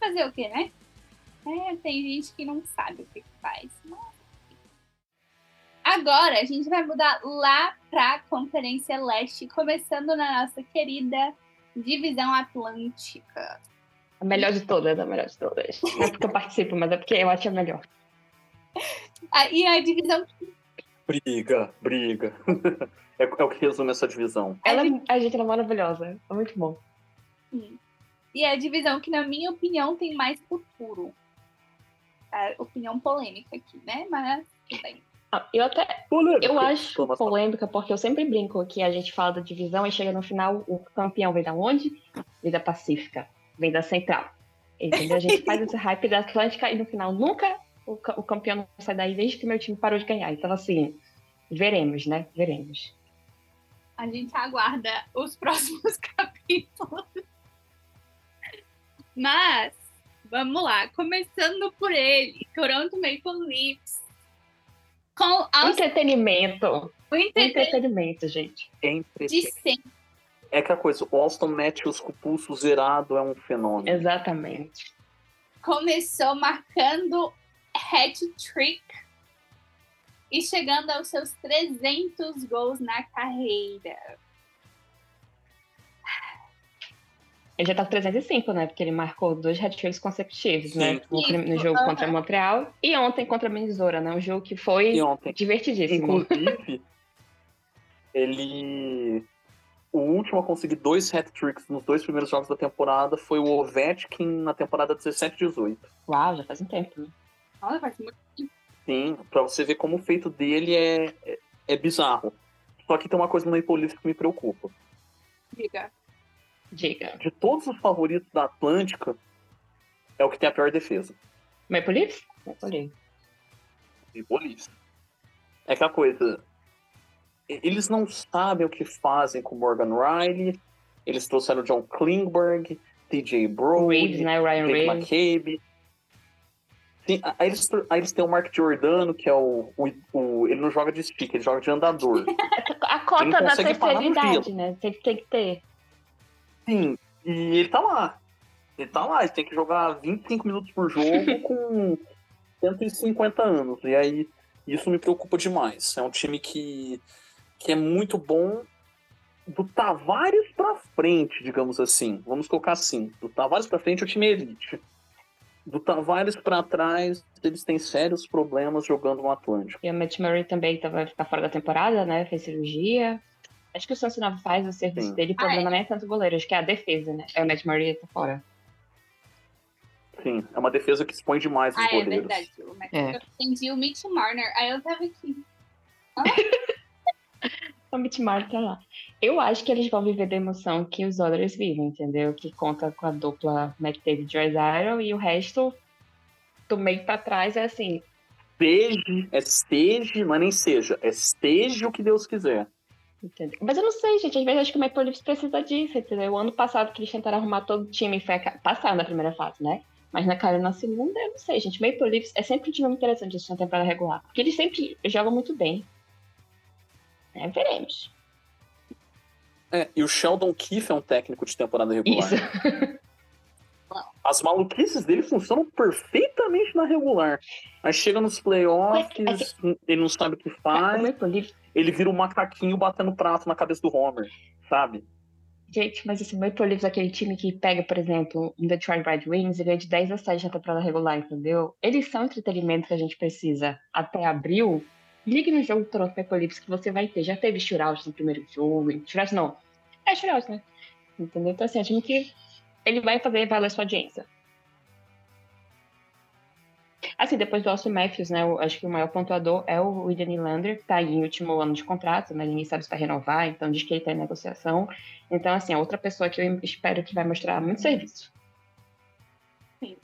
Fazer o quê, né? É, tem gente que não sabe o que, que faz. Agora a gente vai mudar lá para a Conferência Leste, começando na nossa querida Divisão Atlântica. A melhor de todas, a melhor de todas. Não é porque eu participo, mas é porque eu acho a melhor. Ah, e a divisão. Briga, briga. É, é, o que resume essa divisão. Ela, a gente é maravilhosa. É muito bom. Sim. E é a divisão que, na minha opinião, tem mais futuro. É, opinião polêmica aqui, né? Mas tudo bem. Ah, eu até. Polêmica. Eu acho polêmica, porque eu sempre brinco que a gente fala da divisão e chega no final, o campeão vem da onde? Vem da Pacífica, vem da Central. Entendeu? A gente faz esse hype da Atlântica e no final nunca o, o campeão não sai daí desde que meu time parou de ganhar. Então, assim, veremos, né? Veremos. A gente aguarda os próximos capítulos. Mas, vamos lá. Começando por ele, Toronto Maple Leafs com entretenimento. O entretenimento, gente. Entretenimento. É que a coisa, o Austin Matthews com o pulso zerado é um fenômeno. Exatamente. Começou marcando hat-trick e chegando aos seus 300 gols na carreira. Ele já tá com 305, né? Porque ele marcou dois hat-tricks consecutivos, né? No, no, jogo contra Montreal e ontem contra a Minnesota, né? Um jogo que foi divertidíssimo. Inclusive, ele... O último a conseguir dois hat-tricks nos dois primeiros jogos da temporada foi o Ovechkin na temporada 17-18. Uau, já faz um tempo, né? Olha, faz muito tempo. Sim, pra você ver como o feito dele é, é, é bizarro. Só que tem uma coisa no Maple Leafs que me preocupa. Diga. Diga. De todos os favoritos da Atlântica, é o que tem a pior defesa. Maple Leafs? Maple Leafs. Maple Leafs. É aquela coisa. Eles não sabem o que fazem com Morgan Riley. Eles trouxeram John Klingberg, TJ Brody, né? Ryan Jake McCabe. Sim, aí, eles, aí eles têm o Mark Giordano, que é o, o, o, Ele não joga de stick, ele joga de andador. a cota da terceira idade, né? Tem, tem que ter. Sim, e ele tá lá. Ele tá lá, ele tem que jogar 25 minutos por jogo com 150 anos. E aí, isso me preocupa demais. É um time que, que é muito bom do Tavares pra frente, digamos assim. Vamos colocar assim. Do Tavares pra frente, o time é elite. Do Tavares para trás, eles têm sérios problemas jogando no Atlântico. E o Matt Murray também tá, vai ficar fora da temporada, né? Fez cirurgia. Acho que o Samsonov faz o serviço Sim. dele, o problema ah, é. não é tanto o goleiro, acho que é a defesa, né? É o Matt Murray tá fora. Sim, é uma defesa que expõe demais os ah, goleiros. é verdade. O Matt, é. Eu entendi o Mitch Marner, aí eu tava aqui. o Mitch Marner tá lá. Eu acho que eles vão viver da emoção que os Oilers vivem, entendeu? Que conta com a dupla McDavid e Iron e o resto do meio pra trás é assim. Esteja, é esteja, mas nem seja. É esteja o que Deus quiser. Entendeu? Mas eu não sei, gente. Às vezes eu acho que o Maple Leafs precisa disso, entendeu? O ano passado que eles tentaram arrumar todo o time foi passaram na primeira fase, né? Mas na cara na segunda, eu não sei, gente. Maple Leafs é sempre um time interessante na temporada regular. Porque eles sempre jogam muito bem. É, veremos. É, e o Sheldon Keefe é um técnico de temporada regular. Isso. As maluquices dele funcionam perfeitamente na regular. Aí chega nos playoffs, ele não sabe o que faz. Ele vira um macaquinho batendo prato na cabeça do Homer, sabe? Gente, mas esse Maple Leafs é aquele time que pega, por exemplo, um Detroit Red Wings e ganha de 10 a 7 na temporada regular, entendeu? Eles são o entretenimento que a gente precisa até abril. Ligue no jogo Maple Leafs que você vai ter. Já teve shootout no primeiro jogo. Shootout não. É shootout, né? Entendeu? Então, assim, a gente ele vai fazer valer sua audiência. Assim, depois do Austin Matthews, né? Eu acho que o maior pontuador é o William Nylander, que tá em último ano de contrato, mas ninguém sabe se vai renovar, então diz que ele tá em negociação. Então, assim, é outra pessoa que eu espero que vai mostrar muito serviço. Sim.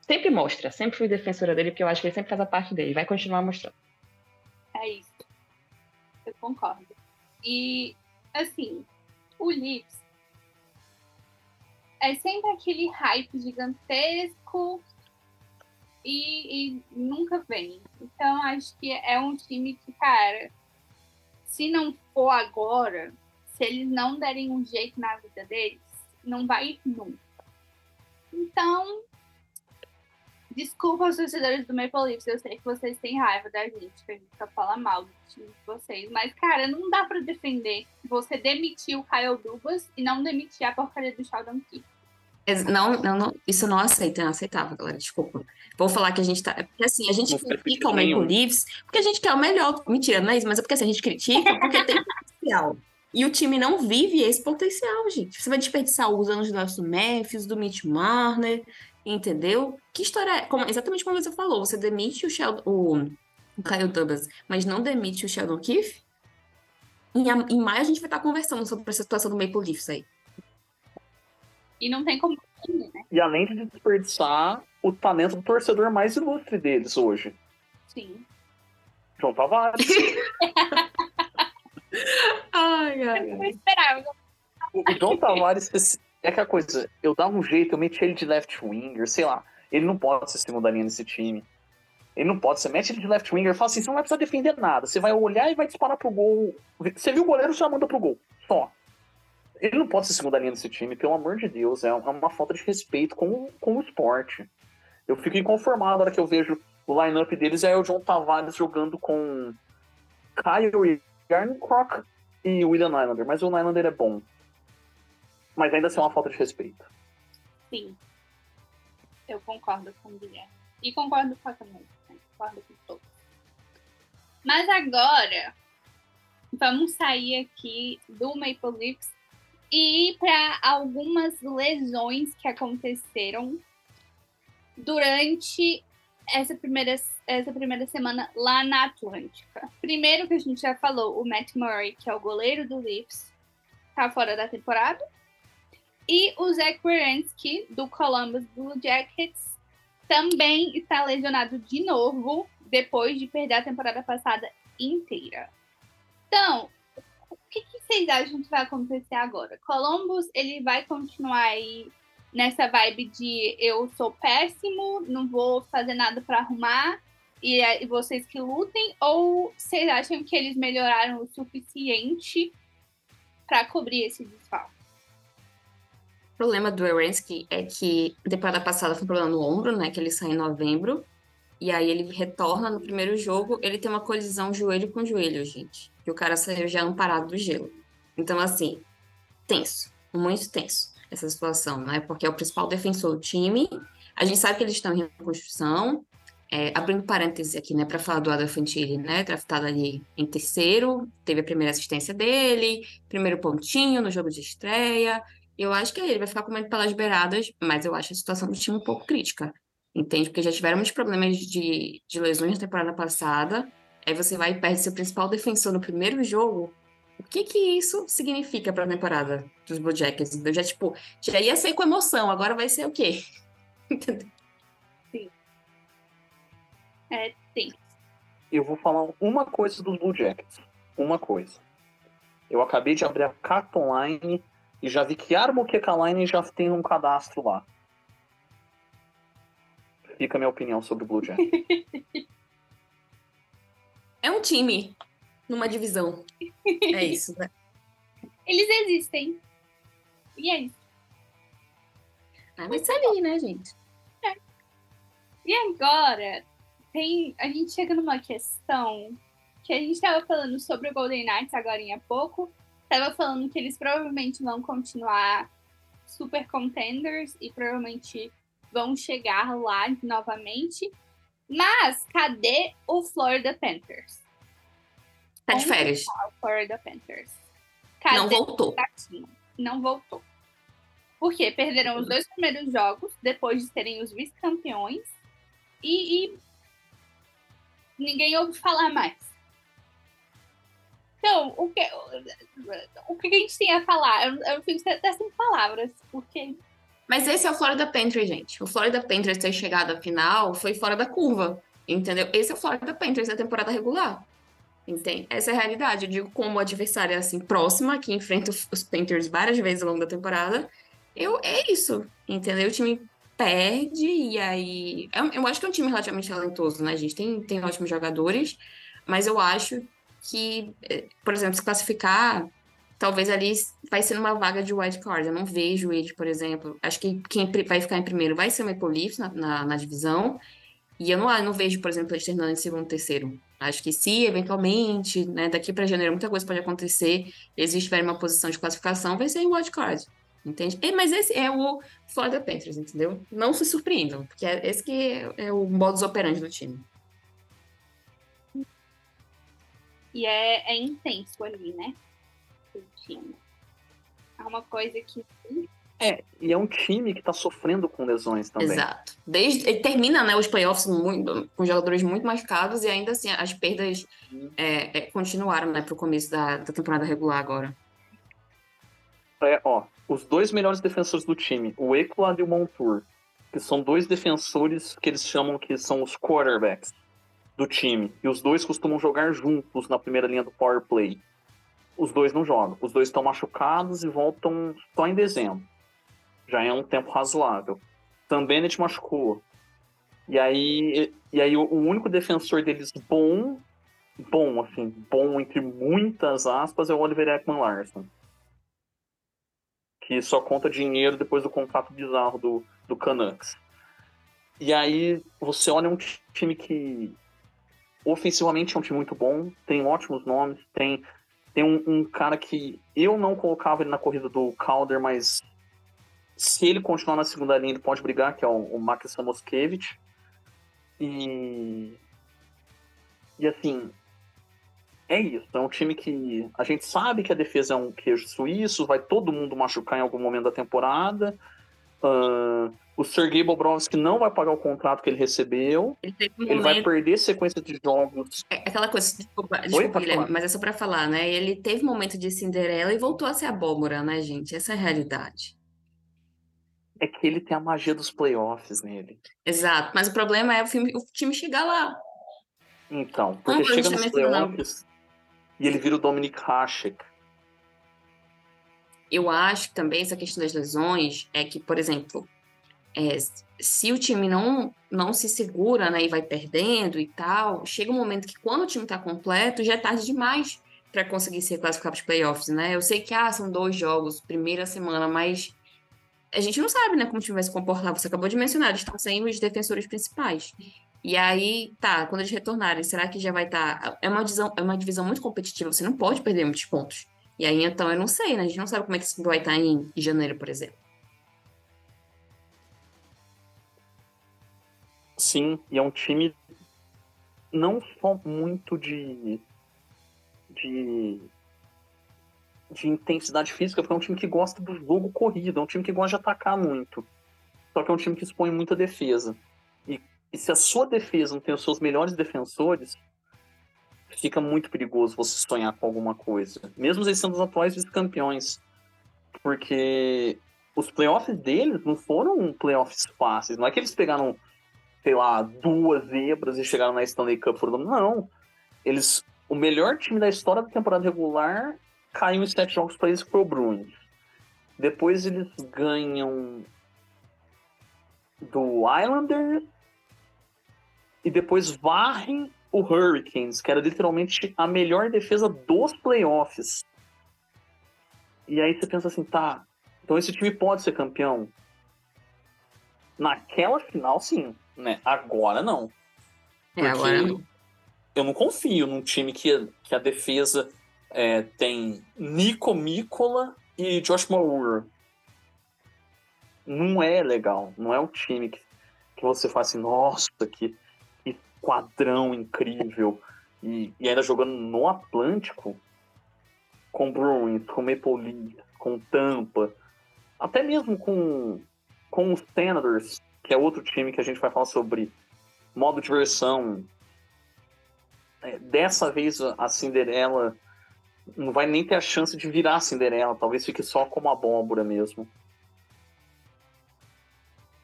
Sempre mostra, sempre fui defensora dele, porque eu acho que ele sempre faz a parte dele, vai continuar mostrando. É isso. Eu concordo. E, assim, o Leafs é sempre aquele hype gigantesco e, e, nunca vem. Então, acho que é um time que, cara, se não for agora, se eles não derem um jeito na vida deles, não vai nunca. Então, desculpa aos torcedores do Maple Leafs, eu sei que vocês têm raiva da gente, que a gente só fala mal do time de vocês, mas, cara, não dá para defender você demitir o Kyle Dubas e não demitir a porcaria do Sheldon Keefe. Não, não, não, isso não aceita, não aceitável, galera. Desculpa. Vou falar que a gente tá. É porque assim, a gente critica o Maple Leafs porque a gente quer o melhor. Mentira, não é isso, mas é porque assim, a gente critica porque tem potencial. E o time não vive esse potencial, gente. Você vai desperdiçar os anos do nosso Memphis, do Mitch Marner, entendeu? Que história é? Como, exatamente como você falou, você demite o, Sheldon, o, o Kyle Dubas, mas não demite o Sheldon Keefe? Em, em maio a gente vai estar conversando sobre essa situação do Maple Leafs aí. E não tem como né? E além de desperdiçar o talento do torcedor mais ilustre deles hoje. Sim. João Tavares. ai, ai. Eu não esperava. O João Tavares é aquela coisa, eu dava um jeito, eu meti ele de left winger, sei lá. Ele não pode ser segunda linha nesse time. Ele não pode, você mete ele de left winger fala assim, você não vai precisar defender nada. Você vai olhar e vai disparar pro gol. Você viu o goleiro, você já manda pro gol. Só. Ele não pode ser segunda linha desse time, pelo amor de Deus. É uma falta de respeito com, com o esporte. Eu fico inconformado na hora que eu vejo o line-up deles é o John Tavares jogando com Kyle Yarncroc e William Nylander. Mas o Nylander é bom. Mas ainda assim é uma falta de respeito. Sim. Eu concordo com o Guilherme. E concordo com a Camila. Concordo com todos. Mas agora, vamos sair aqui do Maple Leafs e para algumas lesões que aconteceram durante essa primeira, essa primeira semana lá na Atlântica. Primeiro que a gente já falou, o Matt Murray, que é o goleiro do Leafs, tá fora da temporada. E o Zach Werenski, do Columbus Blue Jackets, também está lesionado de novo, depois de perder a temporada passada inteira. Então, que, que vocês acham que vai acontecer agora? Columbus, ele vai continuar aí nessa vibe de eu sou péssimo, não vou fazer nada para arrumar, e, é, e vocês que lutem? Ou vocês acham que eles melhoraram o suficiente para cobrir esse desfalque? Problema do Erensky é que a temporada passada foi um problema no ombro, né? Que ele saiu em novembro. E aí ele retorna no primeiro jogo, ele tem uma colisão joelho com joelho, gente. E o cara saiu já parado do gelo. Então, assim, tenso, muito tenso essa situação, né? Porque é o principal defensor do time. A gente sabe que eles estão em reconstrução. É, abrindo parênteses aqui, né, para falar do Adam né, draftado ali em terceiro, teve a primeira assistência dele, primeiro pontinho no jogo de estreia. Eu acho que ele vai ficar comendo pelas beiradas, mas eu acho a situação do time um pouco crítica, entende? Porque já tiveram muitos problemas de, de lesões na temporada passada, aí você vai e perde seu principal defensor no primeiro jogo, o que que isso significa para a temporada dos Blue Jackets? Então, já, tipo, já ia ser com emoção, agora vai ser o quê? Sim. É, sim. Eu vou falar uma coisa dos Blue Jackets. Uma coisa. Eu acabei de abrir a Cat Online e já vi que Armoqueca Line já tem um cadastro lá. Fica a minha opinião sobre o Blue Jackets. é um time numa divisão. É isso, né? Eles existem. E é isso. Ah, mas ali, né, gente? É. E agora, tem, a gente chega numa questão que a gente estava falando sobre o Golden Knights agora em pouco. Tava falando que eles provavelmente vão continuar super contenders e provavelmente vão chegar lá novamente. Mas cadê o Florida Panthers? Tá de férias. Tá o Florida Panthers. Cadê não voltou. Não voltou. Porque perderam os dois primeiros jogos depois de serem os vice-campeões e, e, ninguém ouve falar mais. Então, o que, o que a gente tem a falar? Eu, eu fico até sem palavras, porque. Mas esse é o Florida Panthers, gente. O Florida Panthers ter chegado à final foi fora da curva. Entendeu? Esse é o Florida Panthers da temporada regular. Entende? Essa é a realidade. Eu digo como adversária assim próxima, que enfrenta os Panthers várias vezes ao longo da temporada. Eu, é isso, entendeu? O time perde e aí. Eu, eu acho que é um time relativamente talentoso, né? Gente tem, tem ótimos jogadores, mas eu acho que, eh, por exemplo, se classificar, talvez ali vai ser numa vaga de wild card. Eu não vejo eles, por exemplo. Acho que quem vai ficar em primeiro vai ser o Maple Leafs na, na, na divisão. E eu não, eu não vejo, por exemplo, eles terminando em segundo terceiro. Acho que se, eventualmente, né, daqui para janeiro muita coisa pode acontecer, eles estiverem uma posição de classificação, vai ser em wildcard. Entende? E, mas esse é o Florida Panthers, entendeu? Não se surpreendam, porque é, esse que é, é o modus operandi do time. E é, é intenso ali, né? O time. É uma coisa que é, e é um time que está sofrendo com lesões também. Exato. Desde, ele termina né, os playoffs muito, com jogadores muito machucados e ainda assim as perdas é, é, continuaram né, para o começo da, da temporada regular agora. É, ó, os dois melhores defensores do time, o Ekblad e o Montour, que são dois defensores que eles chamam que são os quarterbacks do time. E os dois costumam jogar juntos na primeira linha do power play. Os dois não jogam. Os dois estão machucados e voltam só em dezembro já é um tempo razoável. Também ele te machucou. E aí, e aí o, único defensor deles bom, bom, assim, bom entre muitas aspas, é o Oliver Ekman Larson. Que só conta dinheiro depois do contrato bizarro do, do Canucks. E aí você olha um time que ofensivamente é um time muito bom, tem ótimos nomes, tem, tem um, um cara que eu não colocava ele na corrida do Calder, mas se ele continuar na segunda linha, ele pode brigar, que é o, o Max Samoskevich. E. E assim. É isso. É um time que. A gente sabe que a defesa é um queijo suíço, vai todo mundo machucar em algum momento da temporada. Uh, o Sergei Bobrovski não vai pagar o contrato que ele recebeu. Ele, um ele vai perder sequência de jogos. É aquela coisa, desculpa, desculpa Oi, Guilherme, mas é só para falar, né? Ele teve um momento de Cinderela e voltou a ser abóbora, né, gente? Essa é a realidade é que ele tem a magia dos playoffs nele. Exato, mas o problema é o, filme, o time chegar lá. Então, porque Como chega nos playoffs e ele vira o Dominic Hasek. Eu acho que também essa questão das lesões é que, por exemplo, é, se o time não, não se segura, né, e vai perdendo e tal, chega um momento que quando o time está completo, já é tarde demais para conseguir se classificar para os playoffs, né? Eu sei que ah, são dois jogos, primeira semana, mas a gente não sabe, né, como o time vai se comportar. Você acabou de mencionar, eles estão sem os defensores principais. E aí, tá, quando eles retornarem, será que já vai estar. Tá... É, uma divisão, é uma divisão muito competitiva, você não pode perder muitos pontos. E aí, então, eu não sei, né? A gente não sabe como é que isso vai estar tá em janeiro, por exemplo. Sim, e é um time não só muito de, de, de intensidade física, porque é um time que gosta do jogo corrido, é um time que gosta de atacar muito. Só que é um time que expõe muita defesa. E, e se a sua defesa não tem os seus melhores defensores, fica muito perigoso você sonhar com alguma coisa. Mesmo eles sendo os atuais vice-campeões. Porque os playoffs deles não foram playoffs fáceis. Não é que eles pegaram sei lá, duas zebras e chegaram na Stanley Cup por Não. Eles. O melhor time da história da temporada regular caiu em sete jogos para eles, que foi o Bruins. Depois eles ganham do Islanders e depois varrem o Hurricanes, que era literalmente a melhor defesa dos playoffs. E aí você pensa assim, tá, então esse time pode ser campeão? Naquela final, sim né? Agora não. É, agora não. Eu não confio num time que, que a defesa é, tem Nico Mícola e Josh Moore. Não é legal. Não é um time que, que você faz assim, nossa, que, que quadrão incrível. E, e ainda jogando no Atlântico, com Bruins, com Maple Leafs, com Tampa, até mesmo com, com os Senators, que é outro time que a gente vai falar sobre modo de versão. É, dessa vez a Cinderela não vai nem ter a chance de virar a Cinderela, talvez fique só como abóbora mesmo.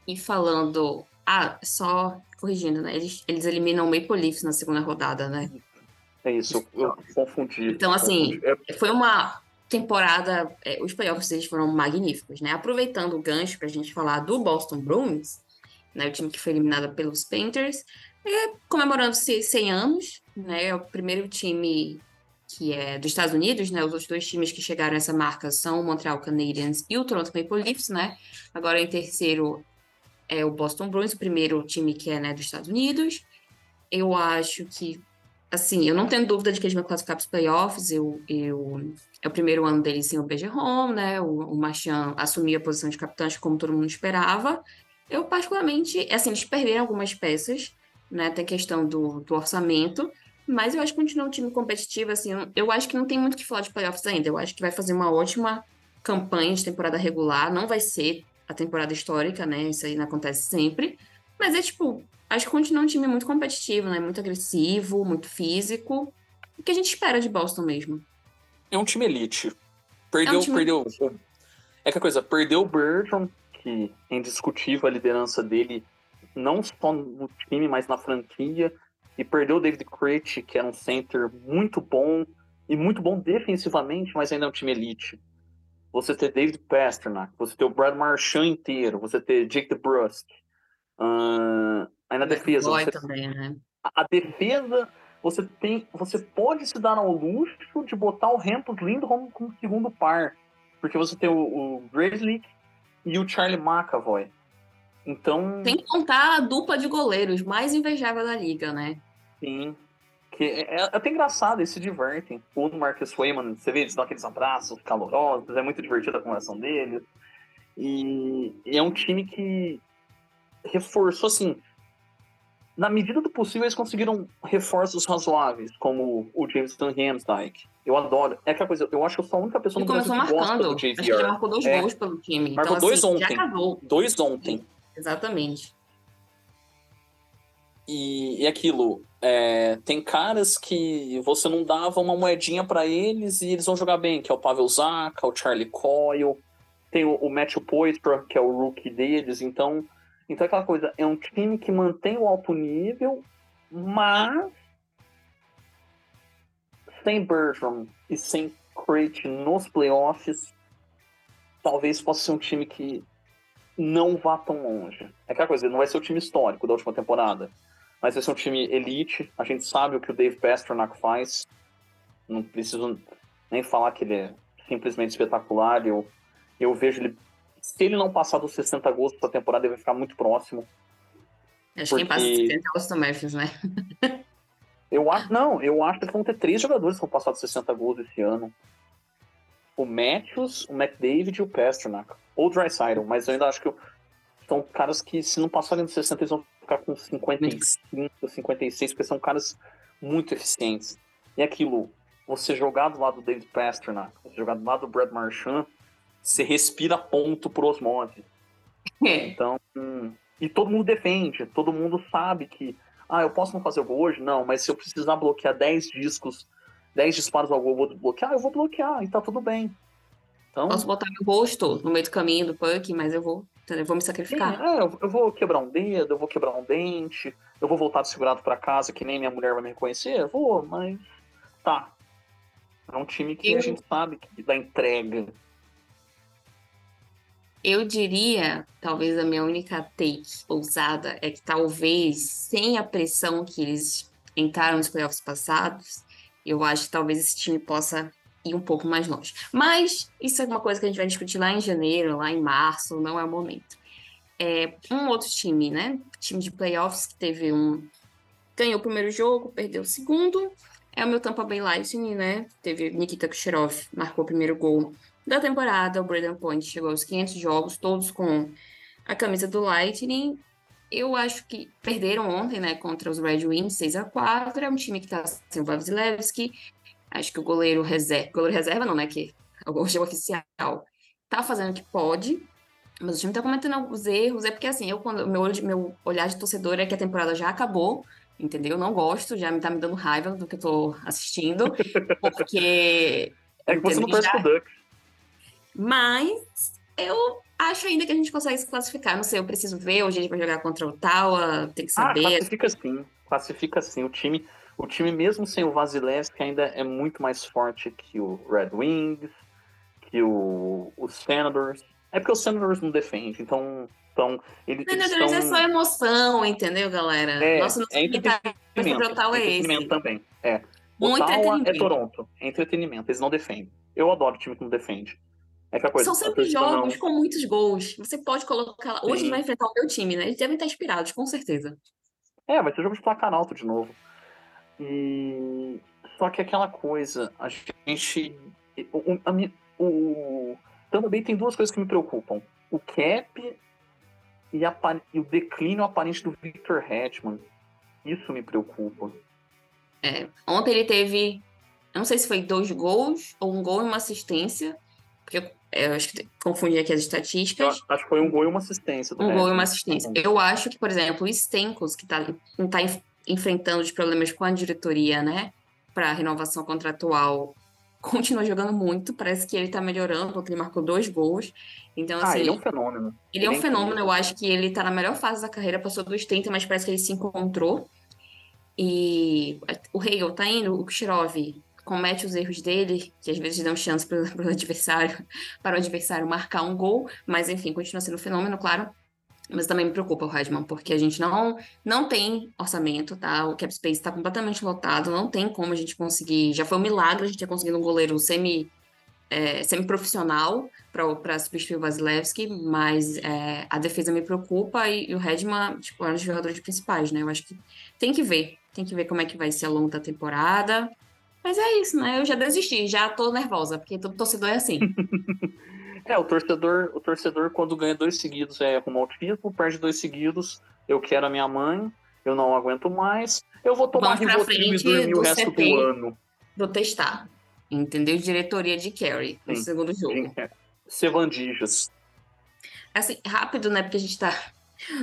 E falando. Ah, só corrigindo, né? Eles, eles eliminam o Maple Leafs na segunda rodada, né? É isso, eu confundi. Então, assim, confundi. foi uma temporada. É, os playoffs deles foram magníficos, né? Aproveitando o gancho para a gente falar do Boston Bruins, né, o time que foi eliminado pelos Panthers, é, comemorando 100 anos, né, é o primeiro time que é dos Estados Unidos, né, os outros dois times que chegaram a essa marca são o Montreal Canadiens e o Toronto Maple Leafs, né, agora em terceiro é o Boston Bruins, o primeiro time que é, né, dos Estados Unidos, eu acho que, assim, eu não tenho dúvida de que eles vão classificar para os playoffs, eu, eu, é o primeiro ano deles sem o Bergeron, né, o, o Marchand assumiu a posição de capitão, como todo mundo esperava, eu, particularmente, assim, eles perderam algumas peças, né? Tem questão do, do orçamento, mas eu acho que continua um time competitivo, assim. Eu acho que não tem muito o que falar de playoffs ainda. Eu acho que vai fazer uma ótima campanha de temporada regular. Não vai ser a temporada histórica, né? Isso aí não acontece sempre. Mas é tipo, acho que continua um time muito competitivo, né? Muito agressivo, muito físico. O que a gente espera de Boston mesmo. É um time elite. Perdeu, é um time... perdeu. É que a coisa, perdeu o Bertrand, que é indiscutível a liderança dele, não só no time, mas na franquia. E perdeu o David Crate, que era um center muito bom, e muito bom defensivamente, mas ainda é um time elite. Você ter David Pasternak, você ter o Brad Marchand inteiro, você ter Jake DeBrusk. Uh, aí na defesa. Você... Também, né? a, a defesa você tem, você pode se dar ao luxo de botar o Hampus Lindholm como segundo par, porque você tem o, o Grizzly e o Charlie McAvoy. Então. Tem que contar a dupla de goleiros mais invejável da liga, né? Sim. Que é, é até engraçado, eles se divertem. O Marcus Wayman, você vê, eles dão aqueles abraços calorosos, é muito divertida a conversação deles. E, e é um time que reforçou, assim, na medida do possível, eles conseguiram reforços razoáveis, como o James Van Hamsdyke. Eu adoro. É aquela coisa, eu acho que eu sou a única pessoa no Brasil que gosta do JVR. Acho que ele marcou dois é. gols pelo time. Marcou então, dois assim, ontem. Já acabou. Dois ontem. Exatamente. E, e aquilo, é, tem caras que você não dava uma moedinha para eles e eles vão jogar bem, que é o Pavel Zaka, o Charlie Coyle, tem o, o Matthew Poitras, que é o rookie deles, então então aquela coisa, é um time que mantém o alto nível, mas sem Bertram e sem Crate nos playoffs, talvez possa ser um time que não vá tão longe. É aquela coisa, não vai ser o time histórico da última temporada, mas vai ser um time elite. A gente sabe o que o Dave Pasternak faz. Não preciso nem falar que ele é simplesmente espetacular. Eu, eu vejo ele. Se ele não passar dos 60 gols essa temporada, ele vai ficar muito próximo. Acho porque... que quem passa dos 60 é o Matthews, né? eu acho, não, eu acho que vão ter três jogadores que vão passar dos 60 gols esse ano. O Matthews, o McDavid e o Pasternak. Ou o Dreisaitl, mas eu ainda acho que são caras que, se não passarem dos 60, eles vão ficar com 55, 56, porque são caras muito eficientes. E aquilo, você jogar do lado do David Pasternak, você jogar do lado do Brad Marchand, você respira ponto por osmose. É. Então, e todo mundo defende, todo mundo sabe que, ah, eu posso não fazer o gol hoje? Não, mas se eu precisar bloquear 10 discos, 10 disparos ao gol, eu vou bloquear, eu vou bloquear, e tá tudo bem. Então, Posso botar meu rosto no meio do caminho do punk, mas eu vou, eu vou me sacrificar. É, eu, eu vou quebrar um dedo, eu vou quebrar um dente, eu vou voltar segurado para casa, que nem minha mulher vai me reconhecer, eu vou, mas tá. É um time que eu... a gente sabe que dá entrega. Eu diria, talvez a minha única take ousada é que talvez, sem a pressão que eles entraram nos playoffs passados, eu acho que talvez esse time possa ir um pouco mais longe. Mas isso é uma coisa que a gente vai discutir lá em janeiro, lá em março, não é o momento. É, um outro time, né? Time de playoffs que teve um. Ganhou o primeiro jogo, perdeu o segundo. É o meu Tampa Bay Lightning, né? Teve Nikita Kucherov, marcou o primeiro gol da temporada. O Braden Point chegou aos 500 jogos, todos com a camisa do Lightning. Eu acho que perderam ontem, né, contra os Red Wings, 6 a 4 É um time que tá sem o Vasilevski, Acho que o goleiro reserva, goleiro reserva não, né? Que hoje é o oficial, tá fazendo o que pode, mas o time tá cometendo alguns erros. É porque assim, eu quando meu, meu olhar de torcedor é que a temporada já acabou, entendeu? Eu não gosto, já me tá me dando raiva do que eu tô assistindo, porque. É que você não torce pro Ducks. Mas eu acho ainda que a gente consegue se classificar. Não sei, eu preciso ver. Hoje a gente vai jogar contra o Taua, tem que ah, saber. Ah, classifica sim. Classifica sim. O time o time, mesmo sem o Vasilevski, ainda é muito mais forte que o Red Wings, que o, os Senators. É porque os Senators não defendem, então. então eles, Senators eles é só emoção, entendeu, galera? É, Nossa, nosso é entretenimento. Tá, é esse. também. É. O Muito é Toronto. É entretenimento. Eles não defendem. Eu adoro o time que não defende. É coisa, São sempre jogos não... com muitos gols. Você pode colocar. Hoje a gente vai enfrentar o meu time, né? Eles devem estar inspirados, com certeza. É, vai ser jogo de placar alto de novo. E só que aquela coisa, a gente. O, a, o, também tem duas coisas que me preocupam: o cap e, a, e o declínio aparente do Victor Hetman. Isso me preocupa. É, ontem ele teve, eu não sei se foi dois gols ou um gol e uma assistência, porque eu, acho que confundi aqui as estatísticas. Eu acho que foi um gol e uma assistência. Um gol e uma assistência. Eu acho que, por exemplo, o Stenkos, que está tá enfrentando os problemas com a diretoria, né, para a renovação contratual, continua jogando muito. Parece que ele está melhorando, porque ele marcou dois gols. Então, ah, assim. ele é um fenômeno. Ele, ele é um é fenômeno. Eu acho que ele está na melhor fase da carreira, passou dos 30, mas parece que ele se encontrou. E o Hegel tá indo, o Kucherov comete os erros dele, que às vezes dão chance para o adversário, para o adversário marcar um gol, mas enfim, continua sendo um fenômeno, claro. Mas também me preocupa o Redman, porque a gente não, não tem orçamento, tá? O cap space está completamente lotado, não tem como a gente conseguir. Já foi um milagre a gente ter conseguido um goleiro semi, é, semi-profissional para substituir o Vasilevski, mas é, a defesa me preocupa e, e o Redman, tipo, é um dos jogadores principais, né? Eu acho que tem que ver, tem que ver como é que vai ser ao longo da temporada. Mas é isso, né? Eu já desisti, já tô nervosa, porque todo torcedor é assim. É, o torcedor, o torcedor quando ganha dois seguidos é rumo título, perde dois seguidos, eu quero a minha mãe, eu não aguento mais, eu vou tomar Rivotril e dormir o resto CT do ano. Protestar. Entendeu? Diretoria de Kerry no segundo jogo. Sim, é. Sevandijas. Assim, rápido, né? Porque a gente tá.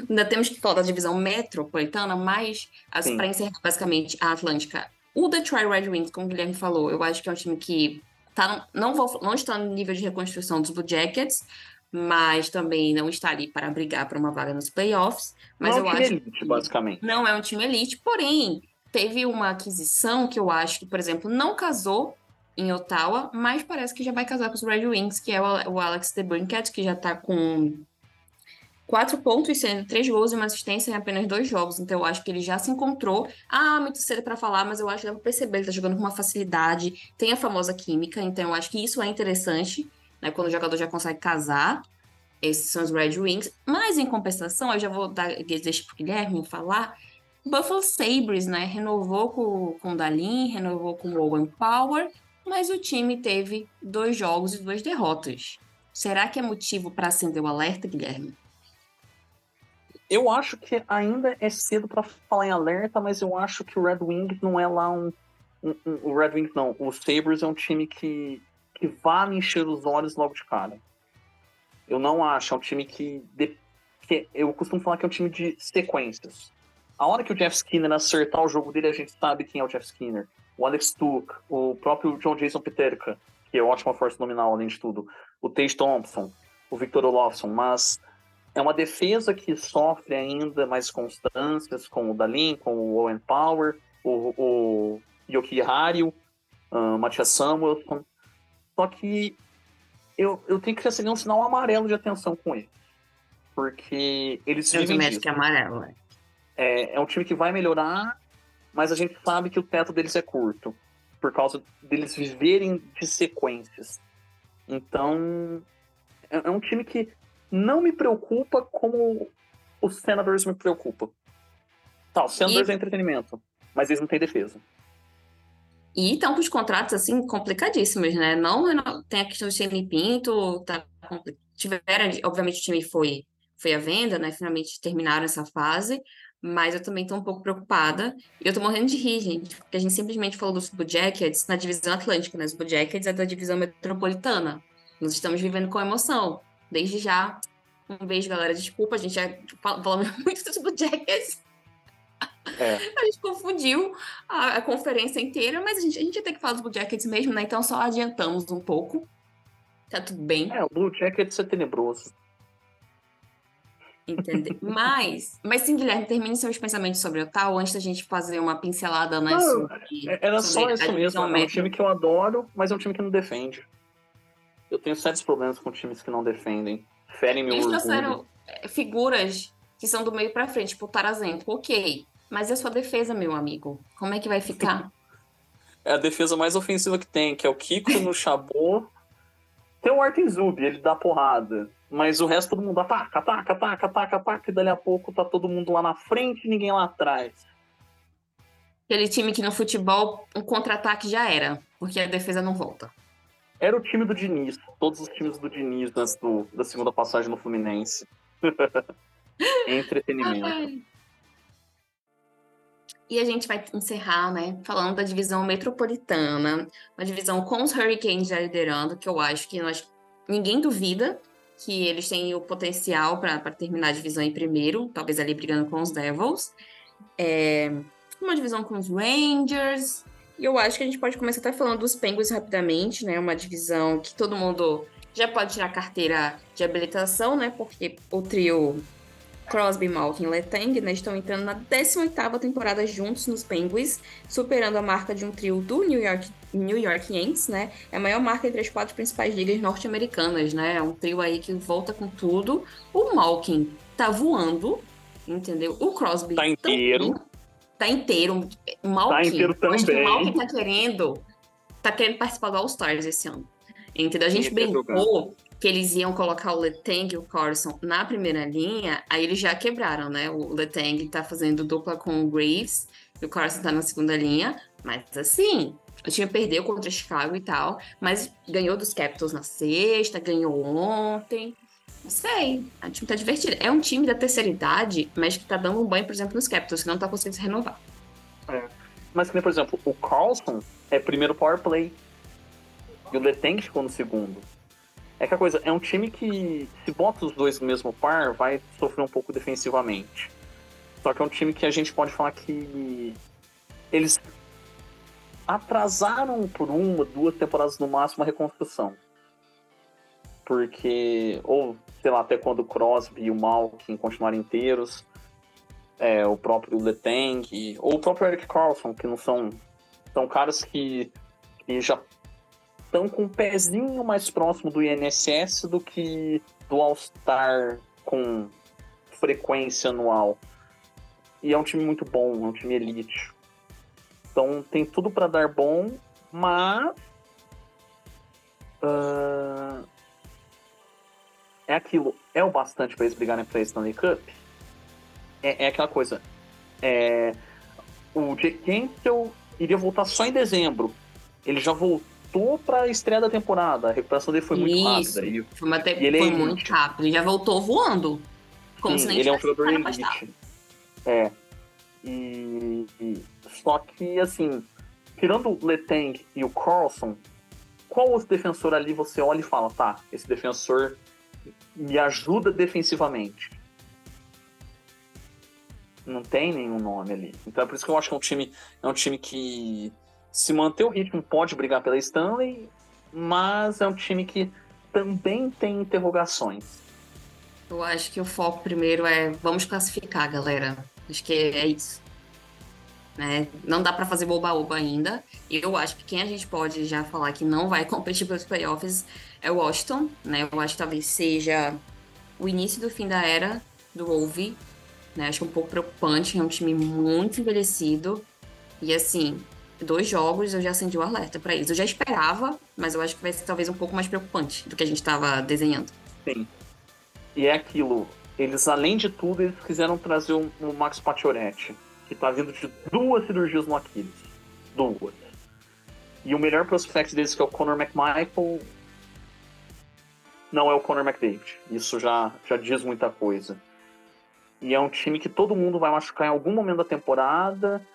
Ainda temos que falar da divisão metropolitana, mas para encerrar basicamente a Atlântica. O Detroit Red Wings, como o Guilherme falou, eu acho que é um time que tá, não, vou, não está no nível de reconstrução dos Blue Jackets, mas também não está ali para brigar por uma vaga nos playoffs. Mas não eu é um acho elite, basicamente. Não é um time elite, porém, teve uma aquisição que eu acho que, por exemplo, não casou em Ottawa, mas parece que já vai casar com os Red Wings, que é o Alex DeBrincat, que já está com quatro pontos, sendo três gols e uma assistência em apenas dois jogos. Então, eu acho que ele já se encontrou. Ah, muito cedo para falar, mas eu acho que dá pra perceber, ele tá jogando com uma facilidade, tem a famosa química, então eu acho que isso é interessante, né? Quando o jogador já consegue casar. Esses são os Red Wings. Mas, em compensação, eu já vou dar, deixa pro Guilherme falar. Buffalo Sabres, né? Renovou com, com o Dalin, renovou com o Owen Power, mas o time teve dois jogos e duas derrotas. Será que é motivo para acender o alerta, Guilherme? Eu acho que ainda é cedo para falar em alerta, mas eu acho que o Red Wings não é lá um, um, um, O Red Wings não. O Sabres é um time que, que vai me encher os olhos logo de cara. Eu não acho. É um time que, de, que. Eu costumo falar que é um time de sequências. A hora que o Jeff Skinner acertar o jogo dele, a gente sabe quem é o Jeff Skinner. O Alex Tuck, o próprio John Jason Peterka, que é ótima força nominal, além de tudo. O Tage Thompson, o Victor Olofsson. Mas é uma defesa que sofre ainda mais constâncias com o Dalin, com o Owen Power, o, o Yoki Hario, uh, Matias Samuelson. Só que eu, eu tenho que acender um sinal amarelo de atenção com ele. Porque eles vivem disso. é amarelo, é. é. É um time que vai melhorar, mas a gente sabe que o teto deles é curto. Por causa deles viverem de sequências. Então, é, é um time que não me preocupa como os Senators me preocupam. Tá, os Senators e... é entretenimento, mas eles não têm defesa. E estão com os contratos, assim, complicadíssimos, né? Não, tem a questão do Shane Pinto, tá, tiveram, obviamente o time foi, foi à venda, né? Finalmente terminaram essa fase, mas eu também estou um pouco preocupada. E eu estou morrendo de rir, gente, porque a gente simplesmente falou dos Blue Jackets na divisão atlântica, né? Os Blue Jackets é da divisão metropolitana. Nós estamos vivendo com emoção. Desde já, um beijo, galera. Desculpa, a gente já falou muito dos Blue Jackets. É. A gente confundiu a, a, conferência inteira, mas a gente, a gente ia ter que falar dos Blue Jackets mesmo, né? Então só adiantamos um pouco. Tá tudo bem. É, o Blue Jackets é tenebroso. Entender. mas, mas sim, Guilherme, termine seus pensamentos sobre o tal antes da gente fazer uma pincelada né, sobre, é, Era só isso mesmo. É um time que eu adoro, mas é um time que não defende. Eu tenho sérios problemas com times que não defendem. Ferem meu Eles orgulho. trouxeram é, figuras que são do meio para frente, tipo o Tarazenko, ok. Mas e a sua defesa, meu amigo? Como é que vai ficar? é a defesa mais ofensiva que tem, que é o Kiko no Chabot. Tem o Arten Zub, ele dá porrada. Mas o resto todo mundo ataca, ataca, ataca, ataca, ataca, e dali a pouco tá todo mundo lá na frente e ninguém lá atrás. Aquele time que no futebol um contra-ataque já era, porque a defesa não volta. Era o time do Diniz. Todos os times do Diniz antes do, da segunda passagem no Fluminense. Entretenimento. E a gente vai encerrar, né, falando da divisão metropolitana, uma divisão com os Hurricanes já liderando, que eu acho que nós, ninguém duvida que eles têm o potencial para terminar a divisão em primeiro, talvez ali brigando com os Devils. É, uma divisão com os Rangers, e eu acho que a gente pode começar até falando dos Penguins rapidamente, né? Uma divisão que todo mundo já pode tirar carteira de habilitação, né? Porque o trio Crosby, Malkin e Letang né, estão entrando na 18ª temporada juntos nos Penguins, superando a marca de um trio do New York, New York Yankees, né? É a maior marca entre as quatro principais ligas norte-americanas, né? É um trio aí que volta com tudo. O Malkin tá voando, entendeu? O Crosby tá inteiro. Também tá inteiro. Malkin, tá inteiro também. Acho que o tá querendo, tá querendo participar do All-Stars esse ano. Entendeu? A gente brincou que eles iam colocar o Letang e o Carson na primeira linha, aí eles já quebraram, né? O Letang tá fazendo dupla com o Graves e o Carson tá na segunda linha, mas assim, o time perdeu contra o Chicago e tal, mas ganhou dos Capitals na sexta, ganhou ontem. Não sei. A time tá divertido. É um time da terceira idade, mas que tá dando um banho, por exemplo, nos Capitals, que não tá conseguindo se renovar. É. Mas, por exemplo, o Carlson é primeiro power play. E o Letang ficou no segundo. É que a coisa, é um time que, se bota os dois no mesmo par, vai sofrer um pouco defensivamente. Só que é um time que a gente pode falar que eles atrasaram por uma, duas temporadas no máximo a reconstrução. Porque, ou sei lá, até quando o Crosby e o Malkin continuarem inteiros, é, o próprio Letang, ou o próprio Eric Carlson, que não são. São caras que, que já estão com um pezinho mais próximo do INSS do que do All-Star com frequência anual. E é um time muito bom, é um time elite. Então tem tudo para dar bom, mas. Uh, é aquilo. É o bastante para eles brigarem pra Stanley Cup? É, é aquela coisa. É, o Jake Campbell iria voltar só em dezembro. Ele já voltou para a estreia da temporada. A recuperação dele foi muito Isso. rápida. E, foi, uma te... e foi é muito rápido. Ele já voltou voando. Como Sim, se nem ele é um jogador elite. É. E, e, só que, assim, tirando o Letang e o Carlson, qual outro defensor ali você olha e fala, tá, esse defensor me ajuda defensivamente? Não tem nenhum nome ali. Então é por isso que eu acho que é um time, é um time que se manter o ritmo pode brigar pela Stanley, mas é um time que também tem interrogações. Eu acho que o foco primeiro é vamos classificar, galera. Acho que é isso. Né? Não dá para fazer boba-oba ainda. E eu acho que quem a gente pode já falar que não vai competir pelos playoffs é o Washington. Né? Eu acho que talvez seja o início do fim da era do Wolve. Né? Acho é um pouco preocupante. É um time muito envelhecido. E assim, dois jogos eu já acendi o alerta para eles. Eu já esperava, mas eu acho que vai ser talvez um pouco mais preocupante do que a gente estava desenhando. Sim. E é aquilo, eles, além de tudo, eles quiseram trazer o, o Max Pacioretty, que tá vindo de duas cirurgias no Aquiles. Duas. E o melhor prospect deles, que é o Conor McMichael, não é o Conor McDavid. Isso já, já diz muita coisa. E é um time que todo mundo vai machucar em algum momento da temporada,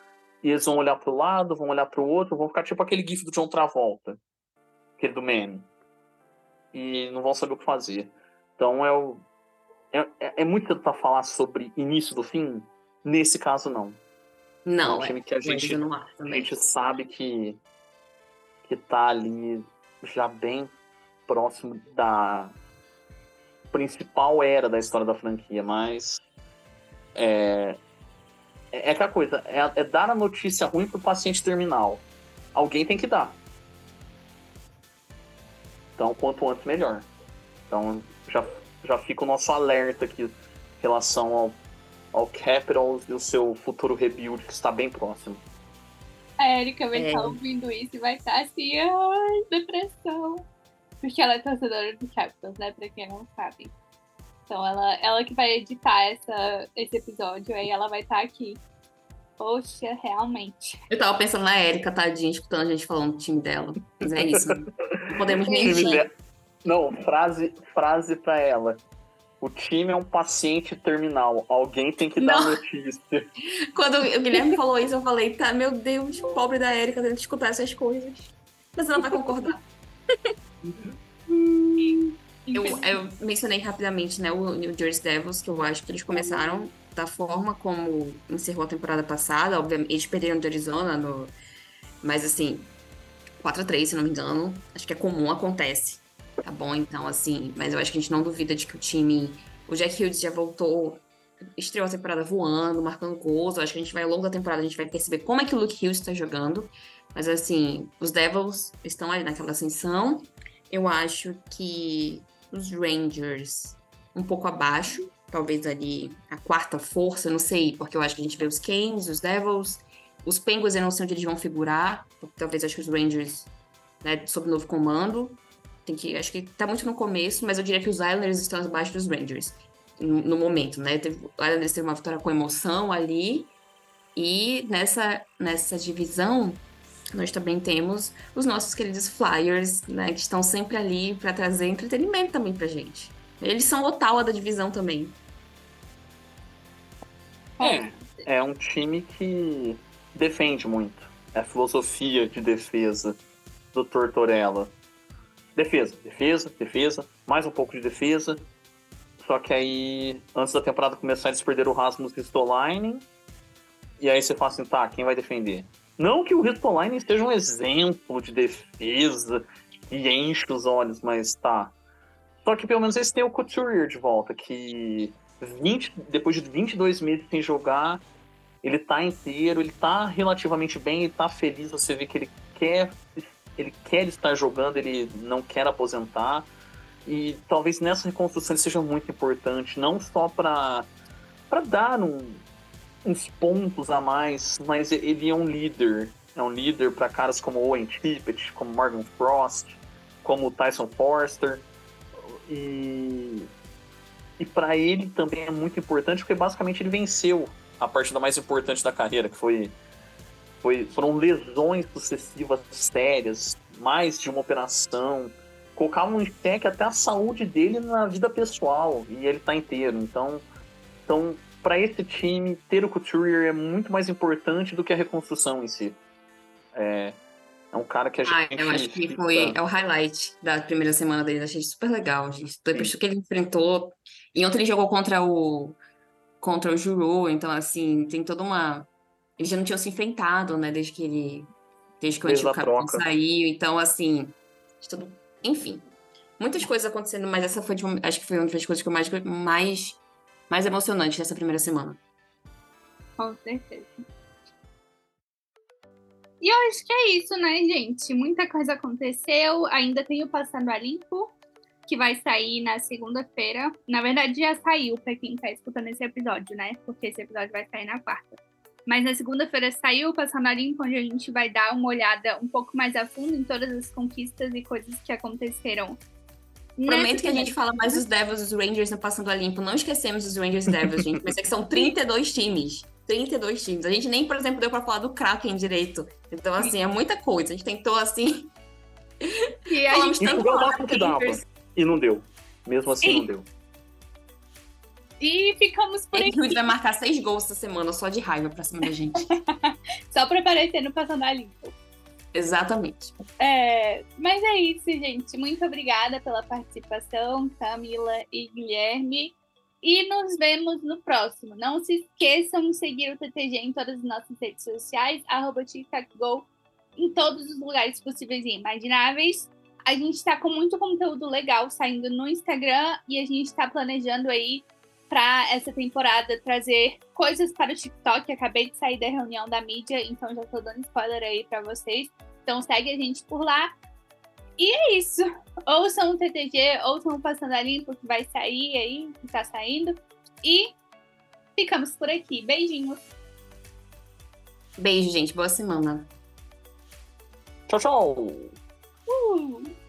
e eles vão olhar pro lado, vão olhar pro outro, vão ficar tipo aquele gif do John Travolta, aquele do meme. E não vão saber o que fazer. Então é o, é, é, é muito tentar falar sobre início do fim. Nesse caso, não. Não, é um time que a gente, a gente sabe que, que tá ali já bem próximo da principal era da história da franquia, mas é, é, é aquela coisa, é, é dar a notícia ruim pro paciente terminal. Alguém tem que dar. Então, quanto antes, melhor. Então, já já fica o nosso alerta aqui em relação ao, ao Capitals e o seu futuro rebuild que está bem próximo. A Erika vai é. estar ouvindo isso e vai estar assim, ai, depressão. Porque ela é torcedora do Capitals, né? Pra quem não sabe. Então ela, ela que vai editar essa, esse episódio, aí ela vai estar aqui. Poxa, realmente. Eu tava pensando na Erika, tadinha, escutando a gente falando do time dela. Mas é isso. Não podemos mentir. Não, frase, frase pra ela. O time é um paciente terminal. Alguém tem que dar notícia. Quando o Guilherme falou isso, eu falei, tá, meu Deus, pobre da Erika tendo que escutar essas coisas. Mas ela vai concordar. eu, eu, mencionei rapidamente, né, o New Jersey Devils, que eu acho que eles começaram da forma como encerrou a temporada passada. Obviamente, eles perderam de Arizona, no... mas assim, 4 a 3 se não me engano. Acho que é comum, acontece tá bom? Então, assim, mas eu acho que a gente não duvida de que o time. O Jack Hughes já voltou, estreou a temporada voando, marcando gols. Eu acho que a gente vai ao longo da temporada, a gente vai perceber como é que o Luke Hughes está jogando. Mas, assim, os Devils estão ali naquela ascensão. Eu acho que os Rangers um pouco abaixo, talvez ali a quarta força, não sei, porque eu acho que a gente vê os Canes, os Devils, os Penguins eu não sei onde eles vão figurar, talvez acho que os Rangers, né, sob novo comando, tem que, acho que tá muito no começo, mas eu diria que os Islanders estão abaixo dos Rangers no, no momento, né? Teve, o Islanders teve uma vitória com emoção ali. E nessa, nessa divisão, nós também temos os nossos queridos Flyers, né? Que estão sempre ali para trazer entretenimento também pra gente. Eles são o Ottawa da divisão também. É, é um time que defende muito. É a filosofia de defesa do Tortorella. Defesa, defesa, defesa, mais um pouco de defesa. Só que aí, antes da temporada começar, eles perderam o Rasmus Ristolainen. E aí você fala assim, tá, quem vai defender? Não que o Ristolainen esteja um exemplo de defesa e enche os olhos, mas tá. Só que pelo menos eles têm o Couturier de volta, que 20, depois de 22 meses sem jogar, ele tá inteiro, ele tá relativamente bem, ele tá feliz, você vê que ele quer ele quer estar jogando, ele não quer aposentar. E talvez nessa reconstrução ele seja muito importante, não só para dar um, uns pontos a mais, mas ele é um líder. É um líder para caras como Owen Tippett, como Morgan Frost, como Tyson Forster. E, e para ele também é muito importante porque basicamente ele venceu a partida mais importante da carreira, que foi, foi foram lesões sucessivas sérias, mais de uma operação, colocavam em xeque até a saúde dele na vida pessoal e ele tá inteiro. Então, então para esse time, ter o Couturier é muito mais importante do que a reconstrução em si. É, é um cara que a gente. Ah, eu acho que foi é o highlight da primeira semana dele. Achei super legal, gente. Depois do que ele enfrentou. E ontem ele jogou contra o contra o Juru, então assim, tem toda uma. Eles já não tinham se enfrentado, né, desde que ele. Desde que o antigo capitão saiu. Então, assim. Tudo... Enfim. Muitas coisas acontecendo, mas essa foi, acho que foi uma das coisas que eu mais, mais, mais emocionante dessa primeira semana. Com certeza. E eu acho que é isso, né, gente? Muita coisa aconteceu. Ainda tem o Passando a Limpo, que vai sair na segunda-feira. Na verdade, já saiu para quem está escutando esse episódio, né? Porque esse episódio vai sair na quarta. Mas na segunda-feira saiu o Passando a Limpo, onde a gente vai dar uma olhada um pouco mais a fundo em todas as conquistas e coisas que aconteceram. Prometo que a gente fala mais dos Devils e dos Rangers no Passando a Limpo. Não esquecemos dos Rangers e Devils, gente. Mas é que são 32 times. 32 times. A gente nem, por exemplo, deu pra falar do Kraken direito. Então, assim, é muita coisa. A gente tentou, assim. E a gente tanto falar que dava. E não deu. Mesmo assim, Sim. não deu. E ficamos por aqui. O vai marcar seis gols essa semana só de raiva pra cima da gente. só pra aparecer no Passando a Limpo. Exatamente. É, mas é isso, gente. Muito obrigada pela participação, Camila e Guilherme. E nos vemos no próximo. Não se esqueçam de seguir o TTG em todas as nossas redes sociais, arroba TikTokGo, em todos os lugares possíveis e imagináveis. A gente está com muito conteúdo legal saindo no Instagram e a gente está planejando aí para essa temporada trazer coisas para o TikTok. Acabei de sair da reunião da mídia, então já estou dando spoiler aí para vocês. Então segue a gente por lá. E é isso. Ouçam o TTG, ouçam o Passando a Limpo, que vai sair aí, que tá saindo. E ficamos por aqui. Beijinhos. Beijo, gente. Boa semana. Tchau, tchau. Uh.